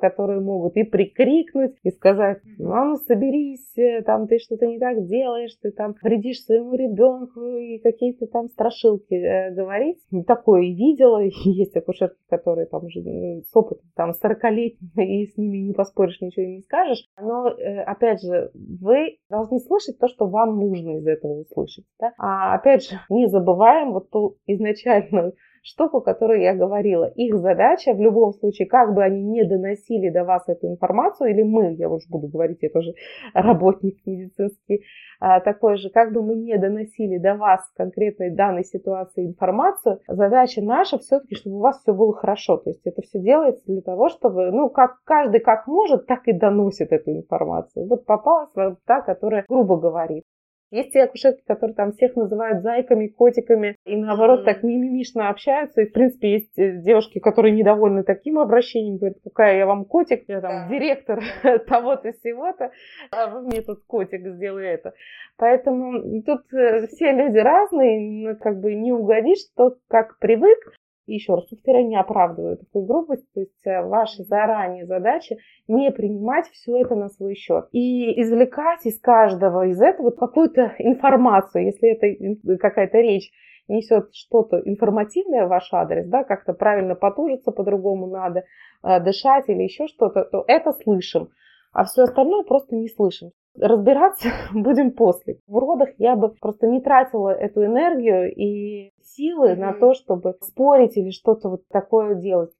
которые могут и прикрикнуть, и сказать, ну соберись, э, там ты что-то не так делаешь, ты там вредишь своему ребенку, и какие-то там страшилки э, говорить. Такое видела, есть акушерки, которые там уже с опытом, там, 40-летними, и с ними не поспоришь, ничего не скажешь. Но, э, опять же, вы должны слышать то, что вам нужно из этого услышать. Да? А, опять же, не забываем вот ту изначальную штуку, которую я говорила. Их задача в любом случае, как бы они не доносили до вас эту информацию, или мы, я уже буду говорить, я тоже работник медицинский, а, такой же, как бы мы не доносили до вас конкретной данной ситуации информацию, задача наша все-таки, чтобы у вас все было хорошо. То есть это все делается для того, чтобы, ну, как каждый как может, так и доносит эту информацию. Вот попалась та, которая грубо говорит. Есть те акушерки, которые там всех называют зайками, котиками, и наоборот mm-hmm. так мимимишно общаются. И, в принципе, есть э, девушки, которые недовольны таким обращением, говорят, какая я вам котик, я там да. директор того-то всего-то, а вы мне тут котик сделай это. Поэтому тут э, все люди разные, как бы не угодишь, тот как привык еще раз повторяю, не оправдываю такую грубость, то есть э, ваша заранее задача не принимать все это на свой счет и извлекать из каждого из этого какую-то информацию, если это какая-то речь несет что-то информативное в ваш адрес, да, как-то правильно потужиться по-другому надо, э, дышать или еще что-то, то это слышим, а все остальное просто не слышим. Разбираться будем после. В родах я бы просто не тратила эту энергию и силы mm-hmm. на то, чтобы спорить или что-то вот такое делать.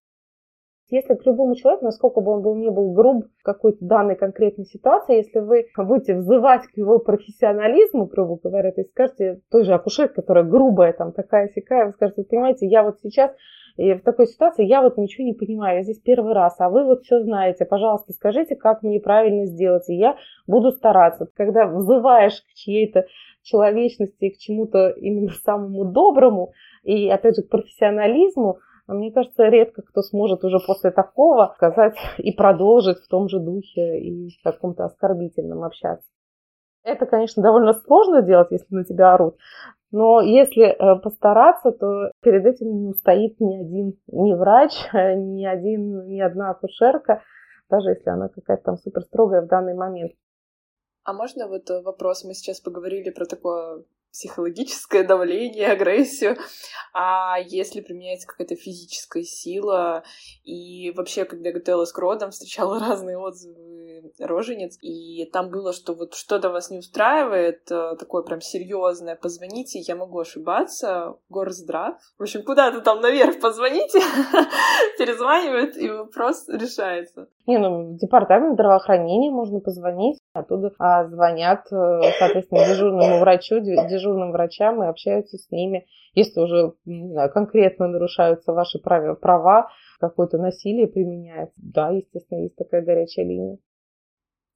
Если к любому человеку, насколько бы он был не был груб в какой-то данной конкретной ситуации, если вы будете взывать к его профессионализму, грубо говоря, то есть скажете той же акушерке, которая грубая, там такая сякая, вы скажете, понимаете, я вот сейчас и в такой ситуации я вот ничего не понимаю, я здесь первый раз, а вы вот все знаете, пожалуйста, скажите, как мне правильно сделать, и я буду стараться. Когда взываешь к чьей-то человечности, к чему-то именно самому доброму, и опять же к профессионализму, мне кажется, редко кто сможет уже после такого сказать и продолжить в том же духе и в каком-то оскорбительном общаться. Это, конечно, довольно сложно делать, если на тебя орут, но если э, постараться, то перед этим не устоит ни один ни врач, ни, один, ни одна акушерка, даже если она какая-то там супер строгая в данный момент. А можно вот э, вопрос? Мы сейчас поговорили про такое психологическое давление, агрессию, а если применяется какая-то физическая сила, и вообще, когда я готовилась к родам, встречала разные отзывы рожениц, и там было, что вот что-то вас не устраивает, э, такое прям серьезное, позвоните, я могу ошибаться, горздрав. В общем, куда-то там наверх позвоните, перезванивают, и вопрос решается. Не, ну, в департамент здравоохранения можно позвонить, оттуда а, звонят, э, соответственно, дежурному врачу, дежурным врачам и общаются с ними. Если уже, не знаю, конкретно нарушаются ваши права, какое-то насилие применяется, да, естественно, есть такая горячая линия.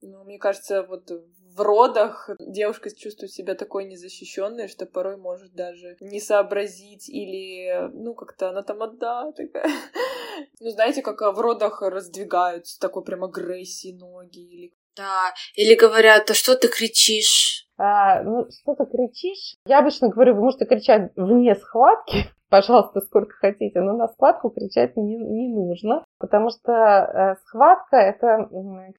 Ну, мне кажется, вот в родах девушка чувствует себя такой незащищенной, что порой может даже не сообразить или, ну, как-то она там отда такая Ну, знаете, как в родах раздвигаются такой прям агрессией ноги или... Да, или говорят, а что ты кричишь? А, ну, что ты кричишь? Я обычно говорю, вы можете кричать вне схватки, пожалуйста, сколько хотите, но на схватку кричать не, не нужно, потому что э, схватка, это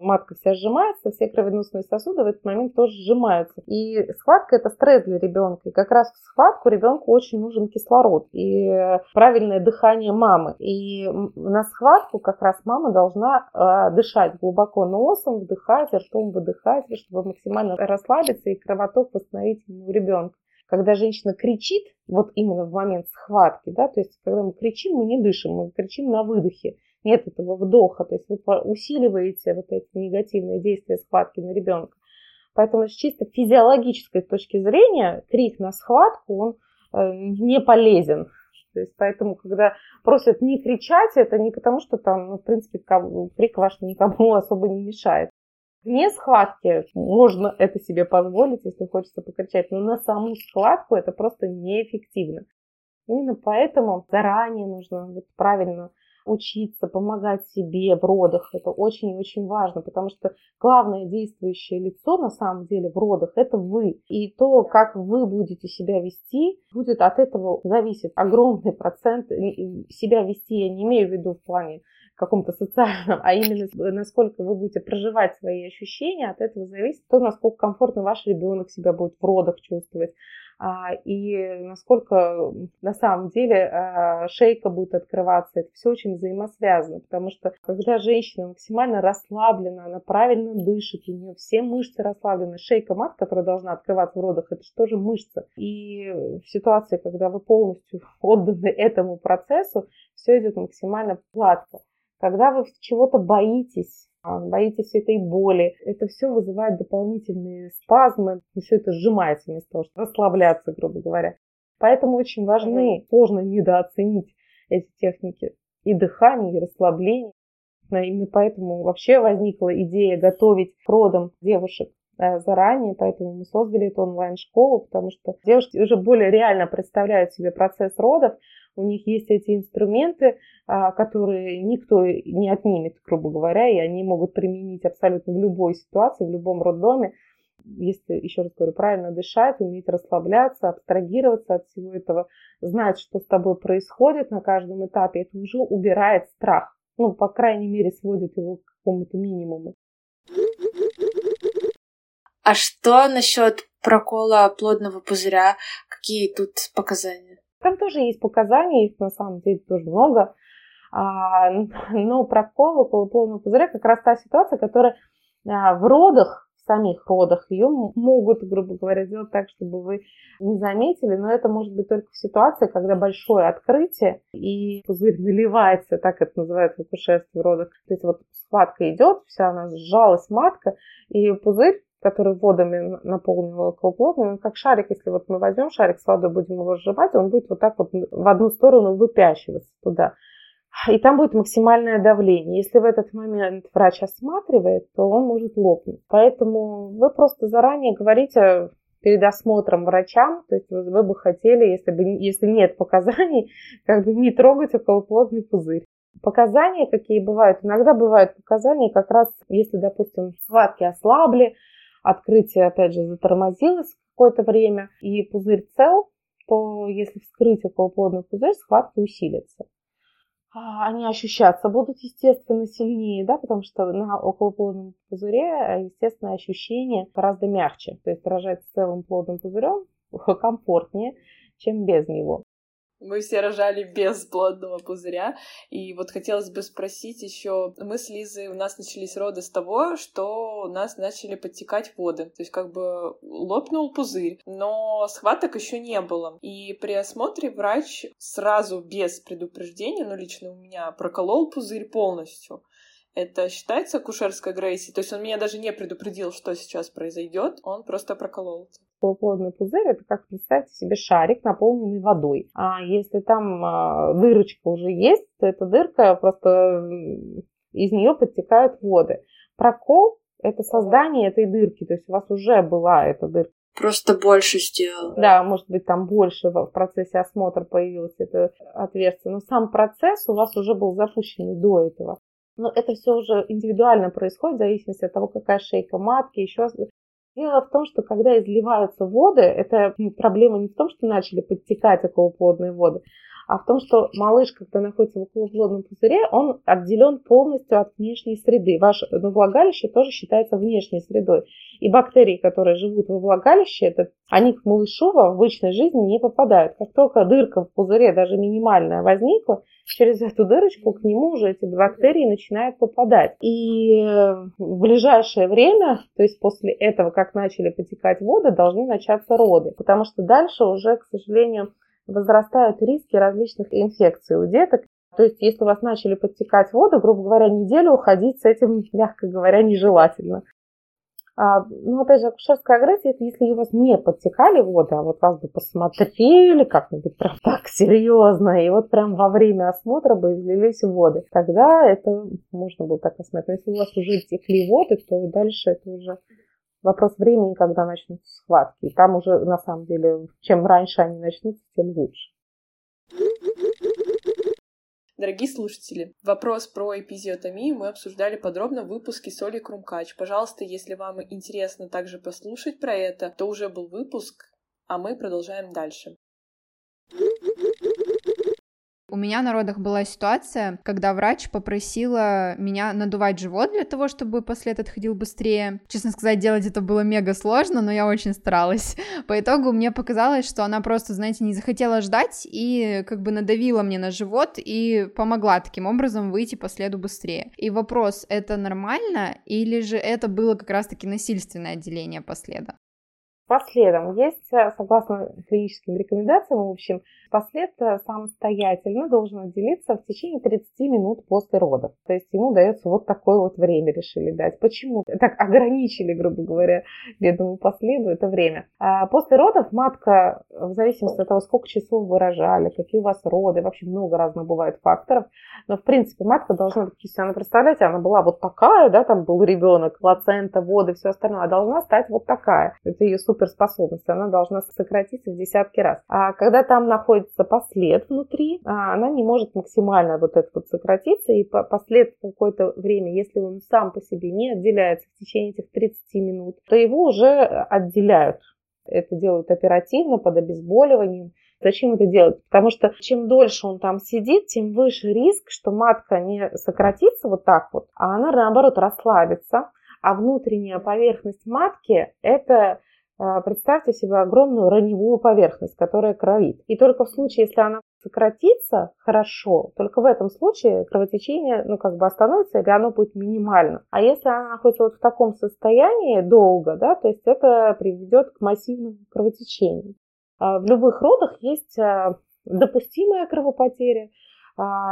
матка вся сжимается, все кровеносные сосуды в этот момент тоже сжимаются. И схватка это стресс для ребенка. И как раз в схватку ребенку очень нужен кислород и правильное дыхание мамы. И на схватку как раз мама должна э, дышать глубоко носом, вдыхать, ртом выдыхать, чтобы максимально расслабиться и кровоток восстановить у ребенка когда женщина кричит, вот именно в момент схватки, да, то есть когда мы кричим, мы не дышим, мы кричим на выдохе. Нет этого вдоха, то есть вы усиливаете вот эти негативные действия схватки на ребенка. Поэтому с чисто физиологической точки зрения крик на схватку, он э, не полезен. То есть поэтому, когда просят не кричать, это не потому, что там, ну, в принципе, крик ваш никому особо не мешает. Вне схватки можно это себе позволить, если хочется покричать, но на саму схватку это просто неэффективно. Именно поэтому заранее нужно вот правильно учиться, помогать себе в родах. Это очень и очень важно, потому что главное действующее лицо на самом деле в родах – это вы. И то, как вы будете себя вести, будет от этого зависеть огромный процент. Себя вести я не имею в виду в плане каком-то социальном, а именно насколько вы будете проживать свои ощущения, от этого зависит то, насколько комфортно ваш ребенок себя будет в родах чувствовать, а, и насколько на самом деле а, шейка будет открываться. Это все очень взаимосвязано, потому что когда женщина максимально расслаблена, она правильно дышит, у нее все мышцы расслаблены, шейка мат, которая должна открываться в родах, это же тоже мышца. И в ситуации, когда вы полностью отданы этому процессу, все идет максимально гладко. Когда вы чего-то боитесь, а, боитесь этой боли, это все вызывает дополнительные спазмы, и все это сжимается вместо того, чтобы расслабляться, грубо говоря. Поэтому очень важны, сложно недооценить эти техники и дыхания, и расслабления. Именно поэтому вообще возникла идея готовить к родам девушек э, заранее, поэтому мы создали эту онлайн-школу, потому что девушки уже более реально представляют себе процесс родов, у них есть эти инструменты, а, которые никто не отнимет, грубо говоря, и они могут применить абсолютно в любой ситуации, в любом роддоме. Если, еще раз говорю, правильно дышать, уметь расслабляться, абстрагироваться от всего этого, знать, что с тобой происходит на каждом этапе, это уже убирает страх. Ну, по крайней мере, сводит его к какому-то минимуму. А что насчет прокола плодного пузыря? Какие тут показания? Там тоже есть показания, их на самом деле тоже много. А, но прокол около полного пузыря как раз та ситуация, которая а, в родах, в самих родах, ее могут, грубо говоря, сделать так, чтобы вы не заметили, но это может быть только в ситуации, когда большое открытие и пузырь наливается, так это называется в в родах. То есть вот схватка идет, вся она сжалась матка, и пузырь который водами наполнил околоплодный, как шарик, если вот мы возьмем шарик с водой, будем его сжимать, он будет вот так вот в одну сторону выпящиваться туда. И там будет максимальное давление. Если в этот момент врач осматривает, то он может лопнуть. Поэтому вы просто заранее говорите перед осмотром врачам, то есть вы бы хотели, если, бы, если нет показаний, как бы не трогать околоплодный пузырь. Показания какие бывают? Иногда бывают показания как раз, если, допустим, схватки ослабли, открытие, опять же, затормозилось какое-то время, и пузырь цел, то если вскрыть околоплодный пузырь, схватки усилятся. А, они ощущаться будут, естественно, сильнее, да, потому что на околоплодном пузыре, естественно, ощущение гораздо мягче. То есть рожать с целым плодным пузырем комфортнее, чем без него. Мы все рожали без плодного пузыря. И вот хотелось бы спросить еще, мы с Лизой, у нас начались роды с того, что у нас начали подтекать воды. То есть как бы лопнул пузырь, но схваток еще не было. И при осмотре врач сразу без предупреждения, ну лично у меня, проколол пузырь полностью. Это считается акушерской агрессией? То есть он меня даже не предупредил, что сейчас произойдет, он просто проколол полуплодный пузырь это как представьте себе шарик, наполненный водой. А если там а, дырочка уже есть, то эта дырка просто из нее подтекают воды. Прокол это создание этой дырки, то есть у вас уже была эта дырка. Просто больше сделал. Да, может быть, там больше в процессе осмотра появилось это отверстие, но сам процесс у вас уже был запущен до этого. Но это все уже индивидуально происходит в зависимости от того, какая шейка матки, еще Дело в том, что когда изливаются воды, это проблема не в том, что начали подтекать околоплодные воды, а в том, что малыш, когда находится в околоплодном пузыре, он отделен полностью от внешней среды. Ваше ну, влагалище тоже считается внешней средой. И бактерии, которые живут во влагалище, это, они к малышу в обычной жизни не попадают. Как только дырка в пузыре, даже минимальная, возникла, через эту дырочку к нему уже эти бактерии начинают попадать. И в ближайшее время, то есть после этого, как начали потекать воды, должны начаться роды. Потому что дальше уже, к сожалению, возрастают риски различных инфекций у деток. То есть, если у вас начали подтекать воды, грубо говоря, неделю уходить с этим, мягко говоря, нежелательно. А, ну, опять же, акушерская агрессия, это если у вас не подтекали воды, а вот вас бы посмотрели как-нибудь прям так серьезно, и вот прям во время осмотра бы излились воды. Тогда это можно было так осмотреть. Но если у вас уже текли воды, то дальше это уже Вопрос времени, когда начнутся схватки. И там уже, на самом деле, чем раньше они начнутся, тем лучше. Дорогие слушатели, вопрос про эпизиотомию мы обсуждали подробно в выпуске с Олей Крумкач. Пожалуйста, если вам интересно также послушать про это, то уже был выпуск, а мы продолжаем дальше. У меня на родах была ситуация, когда врач попросила меня надувать живот для того, чтобы послед отходил быстрее. Честно сказать, делать это было мега сложно, но я очень старалась. По итогу мне показалось, что она просто, знаете, не захотела ждать и как бы надавила мне на живот и помогла таким образом выйти по следу быстрее. И вопрос, это нормально или же это было как раз-таки насильственное отделение последа? Последом есть, э, согласно клиническим рекомендациям, в общем, послед э, самостоятельно должен отделиться в течение 30 минут после родов. То есть ему дается вот такое вот время, решили дать. Почему? Так ограничили, грубо говоря, бедному последу это время. А после родов матка, в зависимости от того, сколько часов вы рожали, какие у вас роды, вообще много разных бывает факторов, но в принципе матка должна, если она, представляете, она была вот такая, да, там был ребенок, плацента, воды, все остальное, а должна стать вот такая. Это ее супер суперспособность, она должна сократиться в десятки раз. А когда там находится послед внутри, а, она не может максимально вот это вот сократиться, и послед какое-то время, если он сам по себе не отделяется в течение этих 30 минут, то его уже отделяют. Это делают оперативно, под обезболиванием. Зачем это делать? Потому что чем дольше он там сидит, тем выше риск, что матка не сократится вот так вот, а она наоборот расслабится. А внутренняя поверхность матки – это представьте себе огромную раневую поверхность, которая кровит. И только в случае, если она сократится хорошо, только в этом случае кровотечение, ну, как бы остановится или оно будет минимально. А если она находится вот в таком состоянии долго, да, то есть это приведет к массивному кровотечению. А в любых родах есть а, допустимая кровопотеря, а,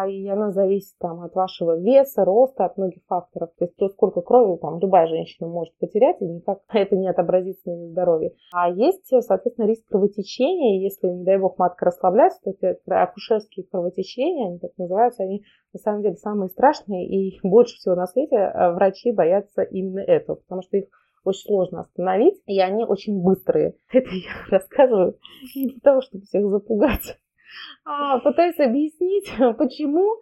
и она зависит там от вашего веса, роста, от многих факторов. То есть то, сколько крови там любая женщина может потерять, и никак это не отобразится на ее здоровье. А есть, соответственно, риск кровотечения. Если, не дай бог, матка расслабляется, то это акушерские кровотечения, они так называются, они на самом деле самые страшные, и больше всего на свете э, врачи боятся именно этого, потому что их очень сложно остановить, и они очень быстрые. Это я рассказываю не для того, чтобы всех запугать, а, пытаюсь объяснить, почему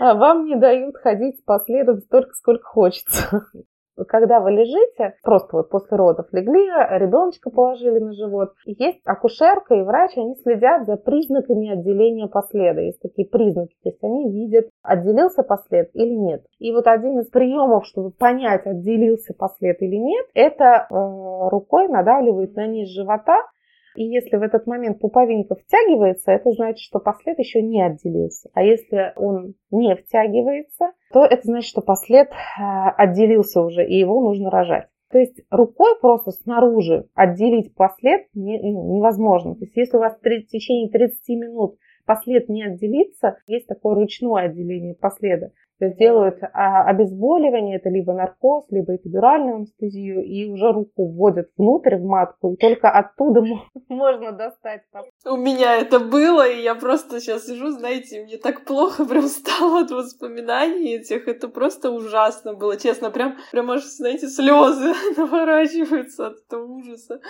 а, вам не дают ходить по следам столько, сколько хочется. Когда вы лежите, просто вот после родов легли, ребеночка положили на живот, есть акушерка и врач, они следят за признаками отделения последа. Есть такие признаки, то есть они видят, отделился послед или нет. И вот один из приемов, чтобы понять, отделился послед или нет, это э, рукой надавливают на низ живота и если в этот момент пуповинка втягивается, это значит, что послед еще не отделился. А если он не втягивается, то это значит, что послед э, отделился уже, и его нужно рожать. То есть рукой просто снаружи отделить послед ну, невозможно. То есть если у вас в течение 30 минут послед не отделится, есть такое ручное отделение последа. То есть делают а, обезболивание, это либо наркоз, либо эпидуральную анестезию, и уже руку вводят внутрь в матку, и только оттуда можно достать. У меня это было, и я просто сейчас сижу, знаете, мне так плохо прям стало от воспоминаний этих. Это просто ужасно было, честно. Прям, прям аж, знаете, слезы наворачиваются от этого ужаса.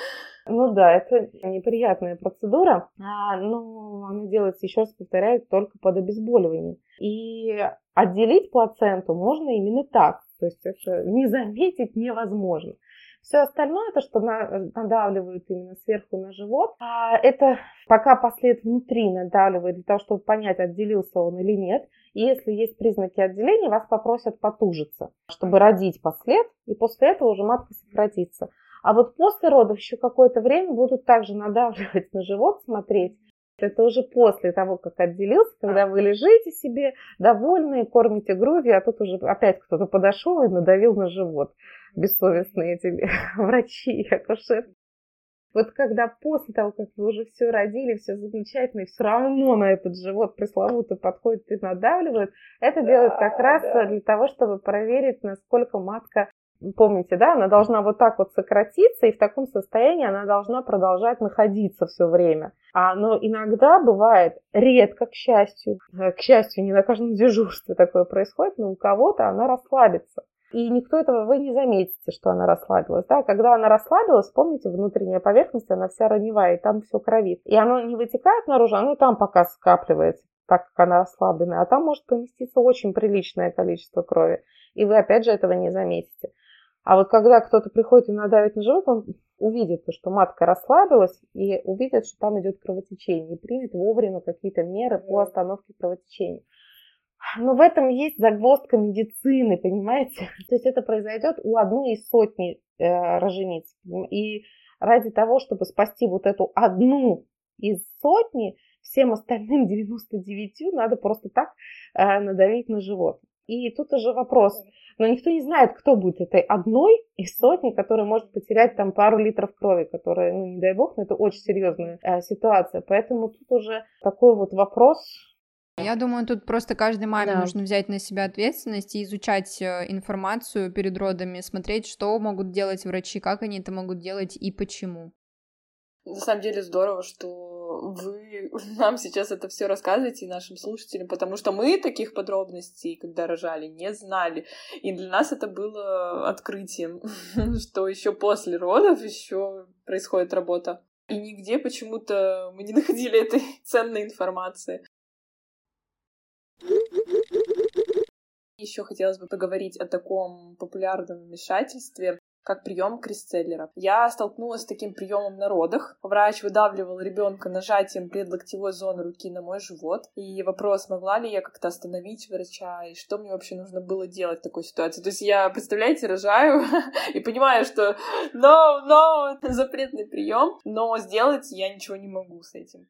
Ну да, это неприятная процедура, а, но она делается, еще раз повторяю, только под обезболиванием. И отделить плаценту можно именно так, то есть это не заметить невозможно. Все остальное, то, что надавливают именно сверху на живот, а, это пока послед внутри надавливает для того, чтобы понять, отделился он или нет. И если есть признаки отделения, вас попросят потужиться, чтобы родить послед, и после этого уже матка сократится. А вот после родов еще какое-то время будут также надавливать на живот, смотреть. Это уже после того, как отделился, когда вы лежите себе довольные, кормите грудью, а тут уже опять кто-то подошел и надавил на живот. Бессовестные эти врачи и акушеры. Вот когда после того, как вы уже все родили, все замечательно, и все равно на этот живот пресловутый подходит и надавливает, это да, делают как раз да. для того, чтобы проверить, насколько матка Помните, да, она должна вот так вот сократиться, и в таком состоянии она должна продолжать находиться все время. А, но иногда бывает, редко, к счастью, э, к счастью, не на каждом дежурстве такое происходит, но у кого-то она расслабится. И никто этого, вы не заметите, что она расслабилась. Да? Когда она расслабилась, помните, внутренняя поверхность, она вся раневая, и там все кровит. И оно не вытекает наружу, оно там пока скапливается, так как она расслабленная. А там может поместиться очень приличное количество крови. И вы, опять же, этого не заметите. А вот когда кто-то приходит и надавит на живот, он увидит, что матка расслабилась и увидит, что там идет кровотечение, и примет вовремя какие-то меры по остановке кровотечения. Но в этом есть загвоздка медицины, понимаете? То есть это произойдет у одной из сотни э, рожениц. И ради того, чтобы спасти вот эту одну из сотни, всем остальным 99 надо просто так э, надавить на живот. И тут уже вопрос, но никто не знает, кто будет этой одной из сотни, которая может потерять там пару литров крови, которая, ну не дай бог, но это очень серьезная э, ситуация. Поэтому тут уже такой вот вопрос, я думаю, тут просто каждой маме да. нужно взять на себя ответственность и изучать э, информацию перед родами, смотреть, что могут делать врачи, как они это могут делать и почему. На самом деле здорово, что вы нам сейчас это все рассказываете нашим слушателям, потому что мы таких подробностей, когда рожали, не знали. И для нас это было открытием, что еще после родов еще происходит работа. И нигде почему-то мы не находили этой ценной информации. Еще хотелось бы поговорить о таком популярном вмешательстве, как прием Кристеллера. Я столкнулась с таким приемом на родах. Врач выдавливал ребенка нажатием предлоктевой зоны руки на мой живот. И вопрос, могла ли я как-то остановить врача, и что мне вообще нужно было делать в такой ситуации. То есть я, представляете, рожаю и понимаю, что no, no, запретный прием, но сделать я ничего не могу с этим.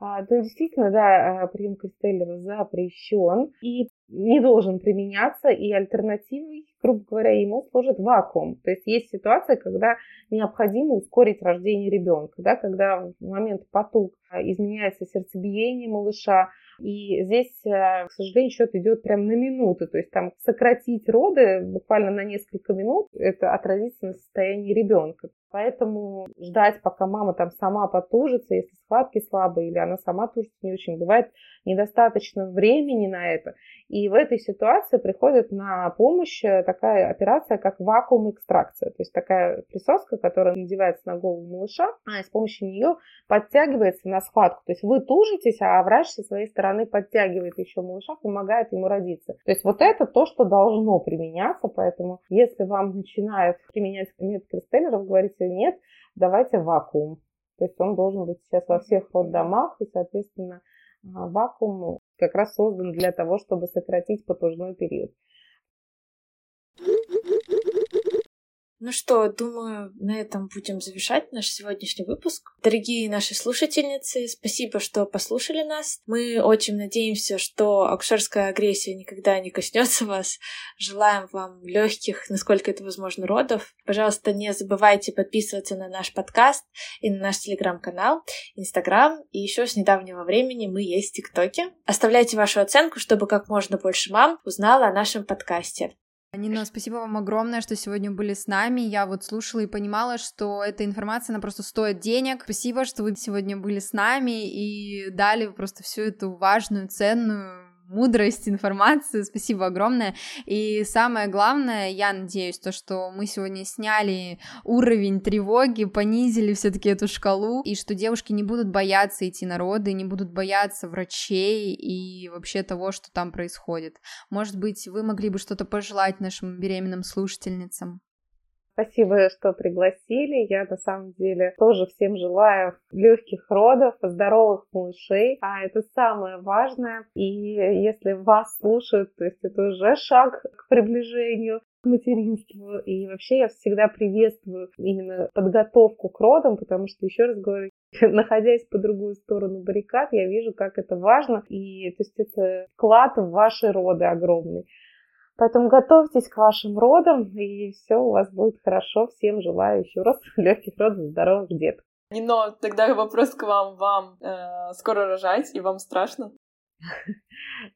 А, то действительно, да, а, прием Кристеллера запрещен и не должен применяться, и альтернативой, грубо говоря, ему служит вакуум. То есть есть ситуация, когда необходимо ускорить рождение ребенка, да, когда в момент потуг а, изменяется сердцебиение малыша, и здесь, к сожалению, счет идет прям на минуты. То есть там сократить роды буквально на несколько минут, это отразится на состоянии ребенка. Поэтому ждать, пока мама там сама потужится, если схватки слабые, или она сама тужится не очень, бывает недостаточно времени на это. И в этой ситуации приходит на помощь такая операция, как вакуум-экстракция. То есть такая присоска, которая надевается на голову малыша, а с помощью нее подтягивается на схватку. То есть вы тужитесь, а врач со своей стороны подтягивает еще малыша, помогает ему родиться. То есть вот это то, что должно применяться, поэтому если вам начинают применять метод Кристеллеров, говорите нет, давайте вакуум. То есть он должен быть сейчас во всех роддомах, и, соответственно, вакуум как раз создан для того, чтобы сократить потужной период. Ну что, думаю, на этом будем завершать наш сегодняшний выпуск. Дорогие наши слушательницы, спасибо, что послушали нас. Мы очень надеемся, что акушерская агрессия никогда не коснется вас. Желаем вам легких, насколько это возможно, родов. Пожалуйста, не забывайте подписываться на наш подкаст и на наш телеграм-канал, инстаграм. И еще с недавнего времени мы есть в ТикТоке. Оставляйте вашу оценку, чтобы как можно больше мам узнала о нашем подкасте. Нина, спасибо вам огромное, что сегодня были с нами. Я вот слушала и понимала, что эта информация, она просто стоит денег. Спасибо, что вы сегодня были с нами и дали просто всю эту важную, ценную мудрость, информацию. Спасибо огромное. И самое главное, я надеюсь, то, что мы сегодня сняли уровень тревоги, понизили все-таки эту шкалу, и что девушки не будут бояться идти на роды, не будут бояться врачей и вообще того, что там происходит. Может быть, вы могли бы что-то пожелать нашим беременным слушательницам? Спасибо, что пригласили. Я на самом деле тоже всем желаю легких родов, здоровых малышей. А это самое важное. И если вас слушают, то есть это уже шаг к приближению к материнству. И вообще я всегда приветствую именно подготовку к родам, потому что, еще раз говорю, находясь по другую сторону баррикад, я вижу, как это важно. И то есть это вклад в ваши роды огромный. Поэтому готовьтесь к вашим родам, и все у вас будет хорошо. Всем желаю еще раз легких родов, здоровых деток. Нино, тогда вопрос к вам. Вам э, скоро рожать, и вам страшно?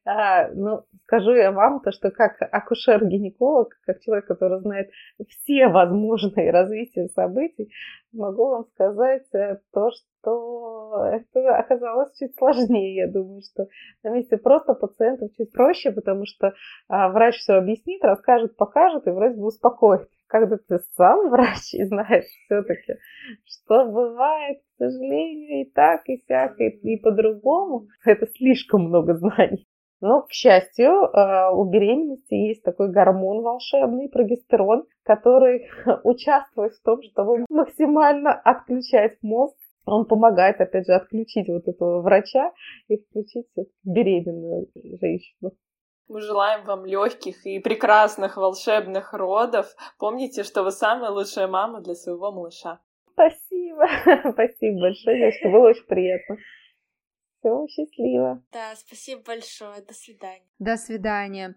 А, ну, скажу я вам то, что как акушер-гинеколог, как человек, который знает все возможные развития событий, могу вам сказать э, то, что это оказалось чуть сложнее. Я думаю, что на месте просто пациентов чуть проще, потому что а, врач все объяснит, расскажет, покажет, и вроде бы успокоит. Когда ты сам врач и знаешь все-таки, что бывает, к сожалению, и так, и сяк, и, и по-другому, это слишком много знаний. Но, к счастью, а, у беременности есть такой гормон волшебный, прогестерон, который участвует в том, чтобы максимально отключать мозг. Он помогает, опять же, отключить вот этого врача и включить беременную женщину. Мы желаем вам легких и прекрасных волшебных родов. Помните, что вы самая лучшая мама для своего малыша. Спасибо. Спасибо большое, девочка. Было очень приятно. Все, счастливо. Да, спасибо большое. До свидания. До свидания.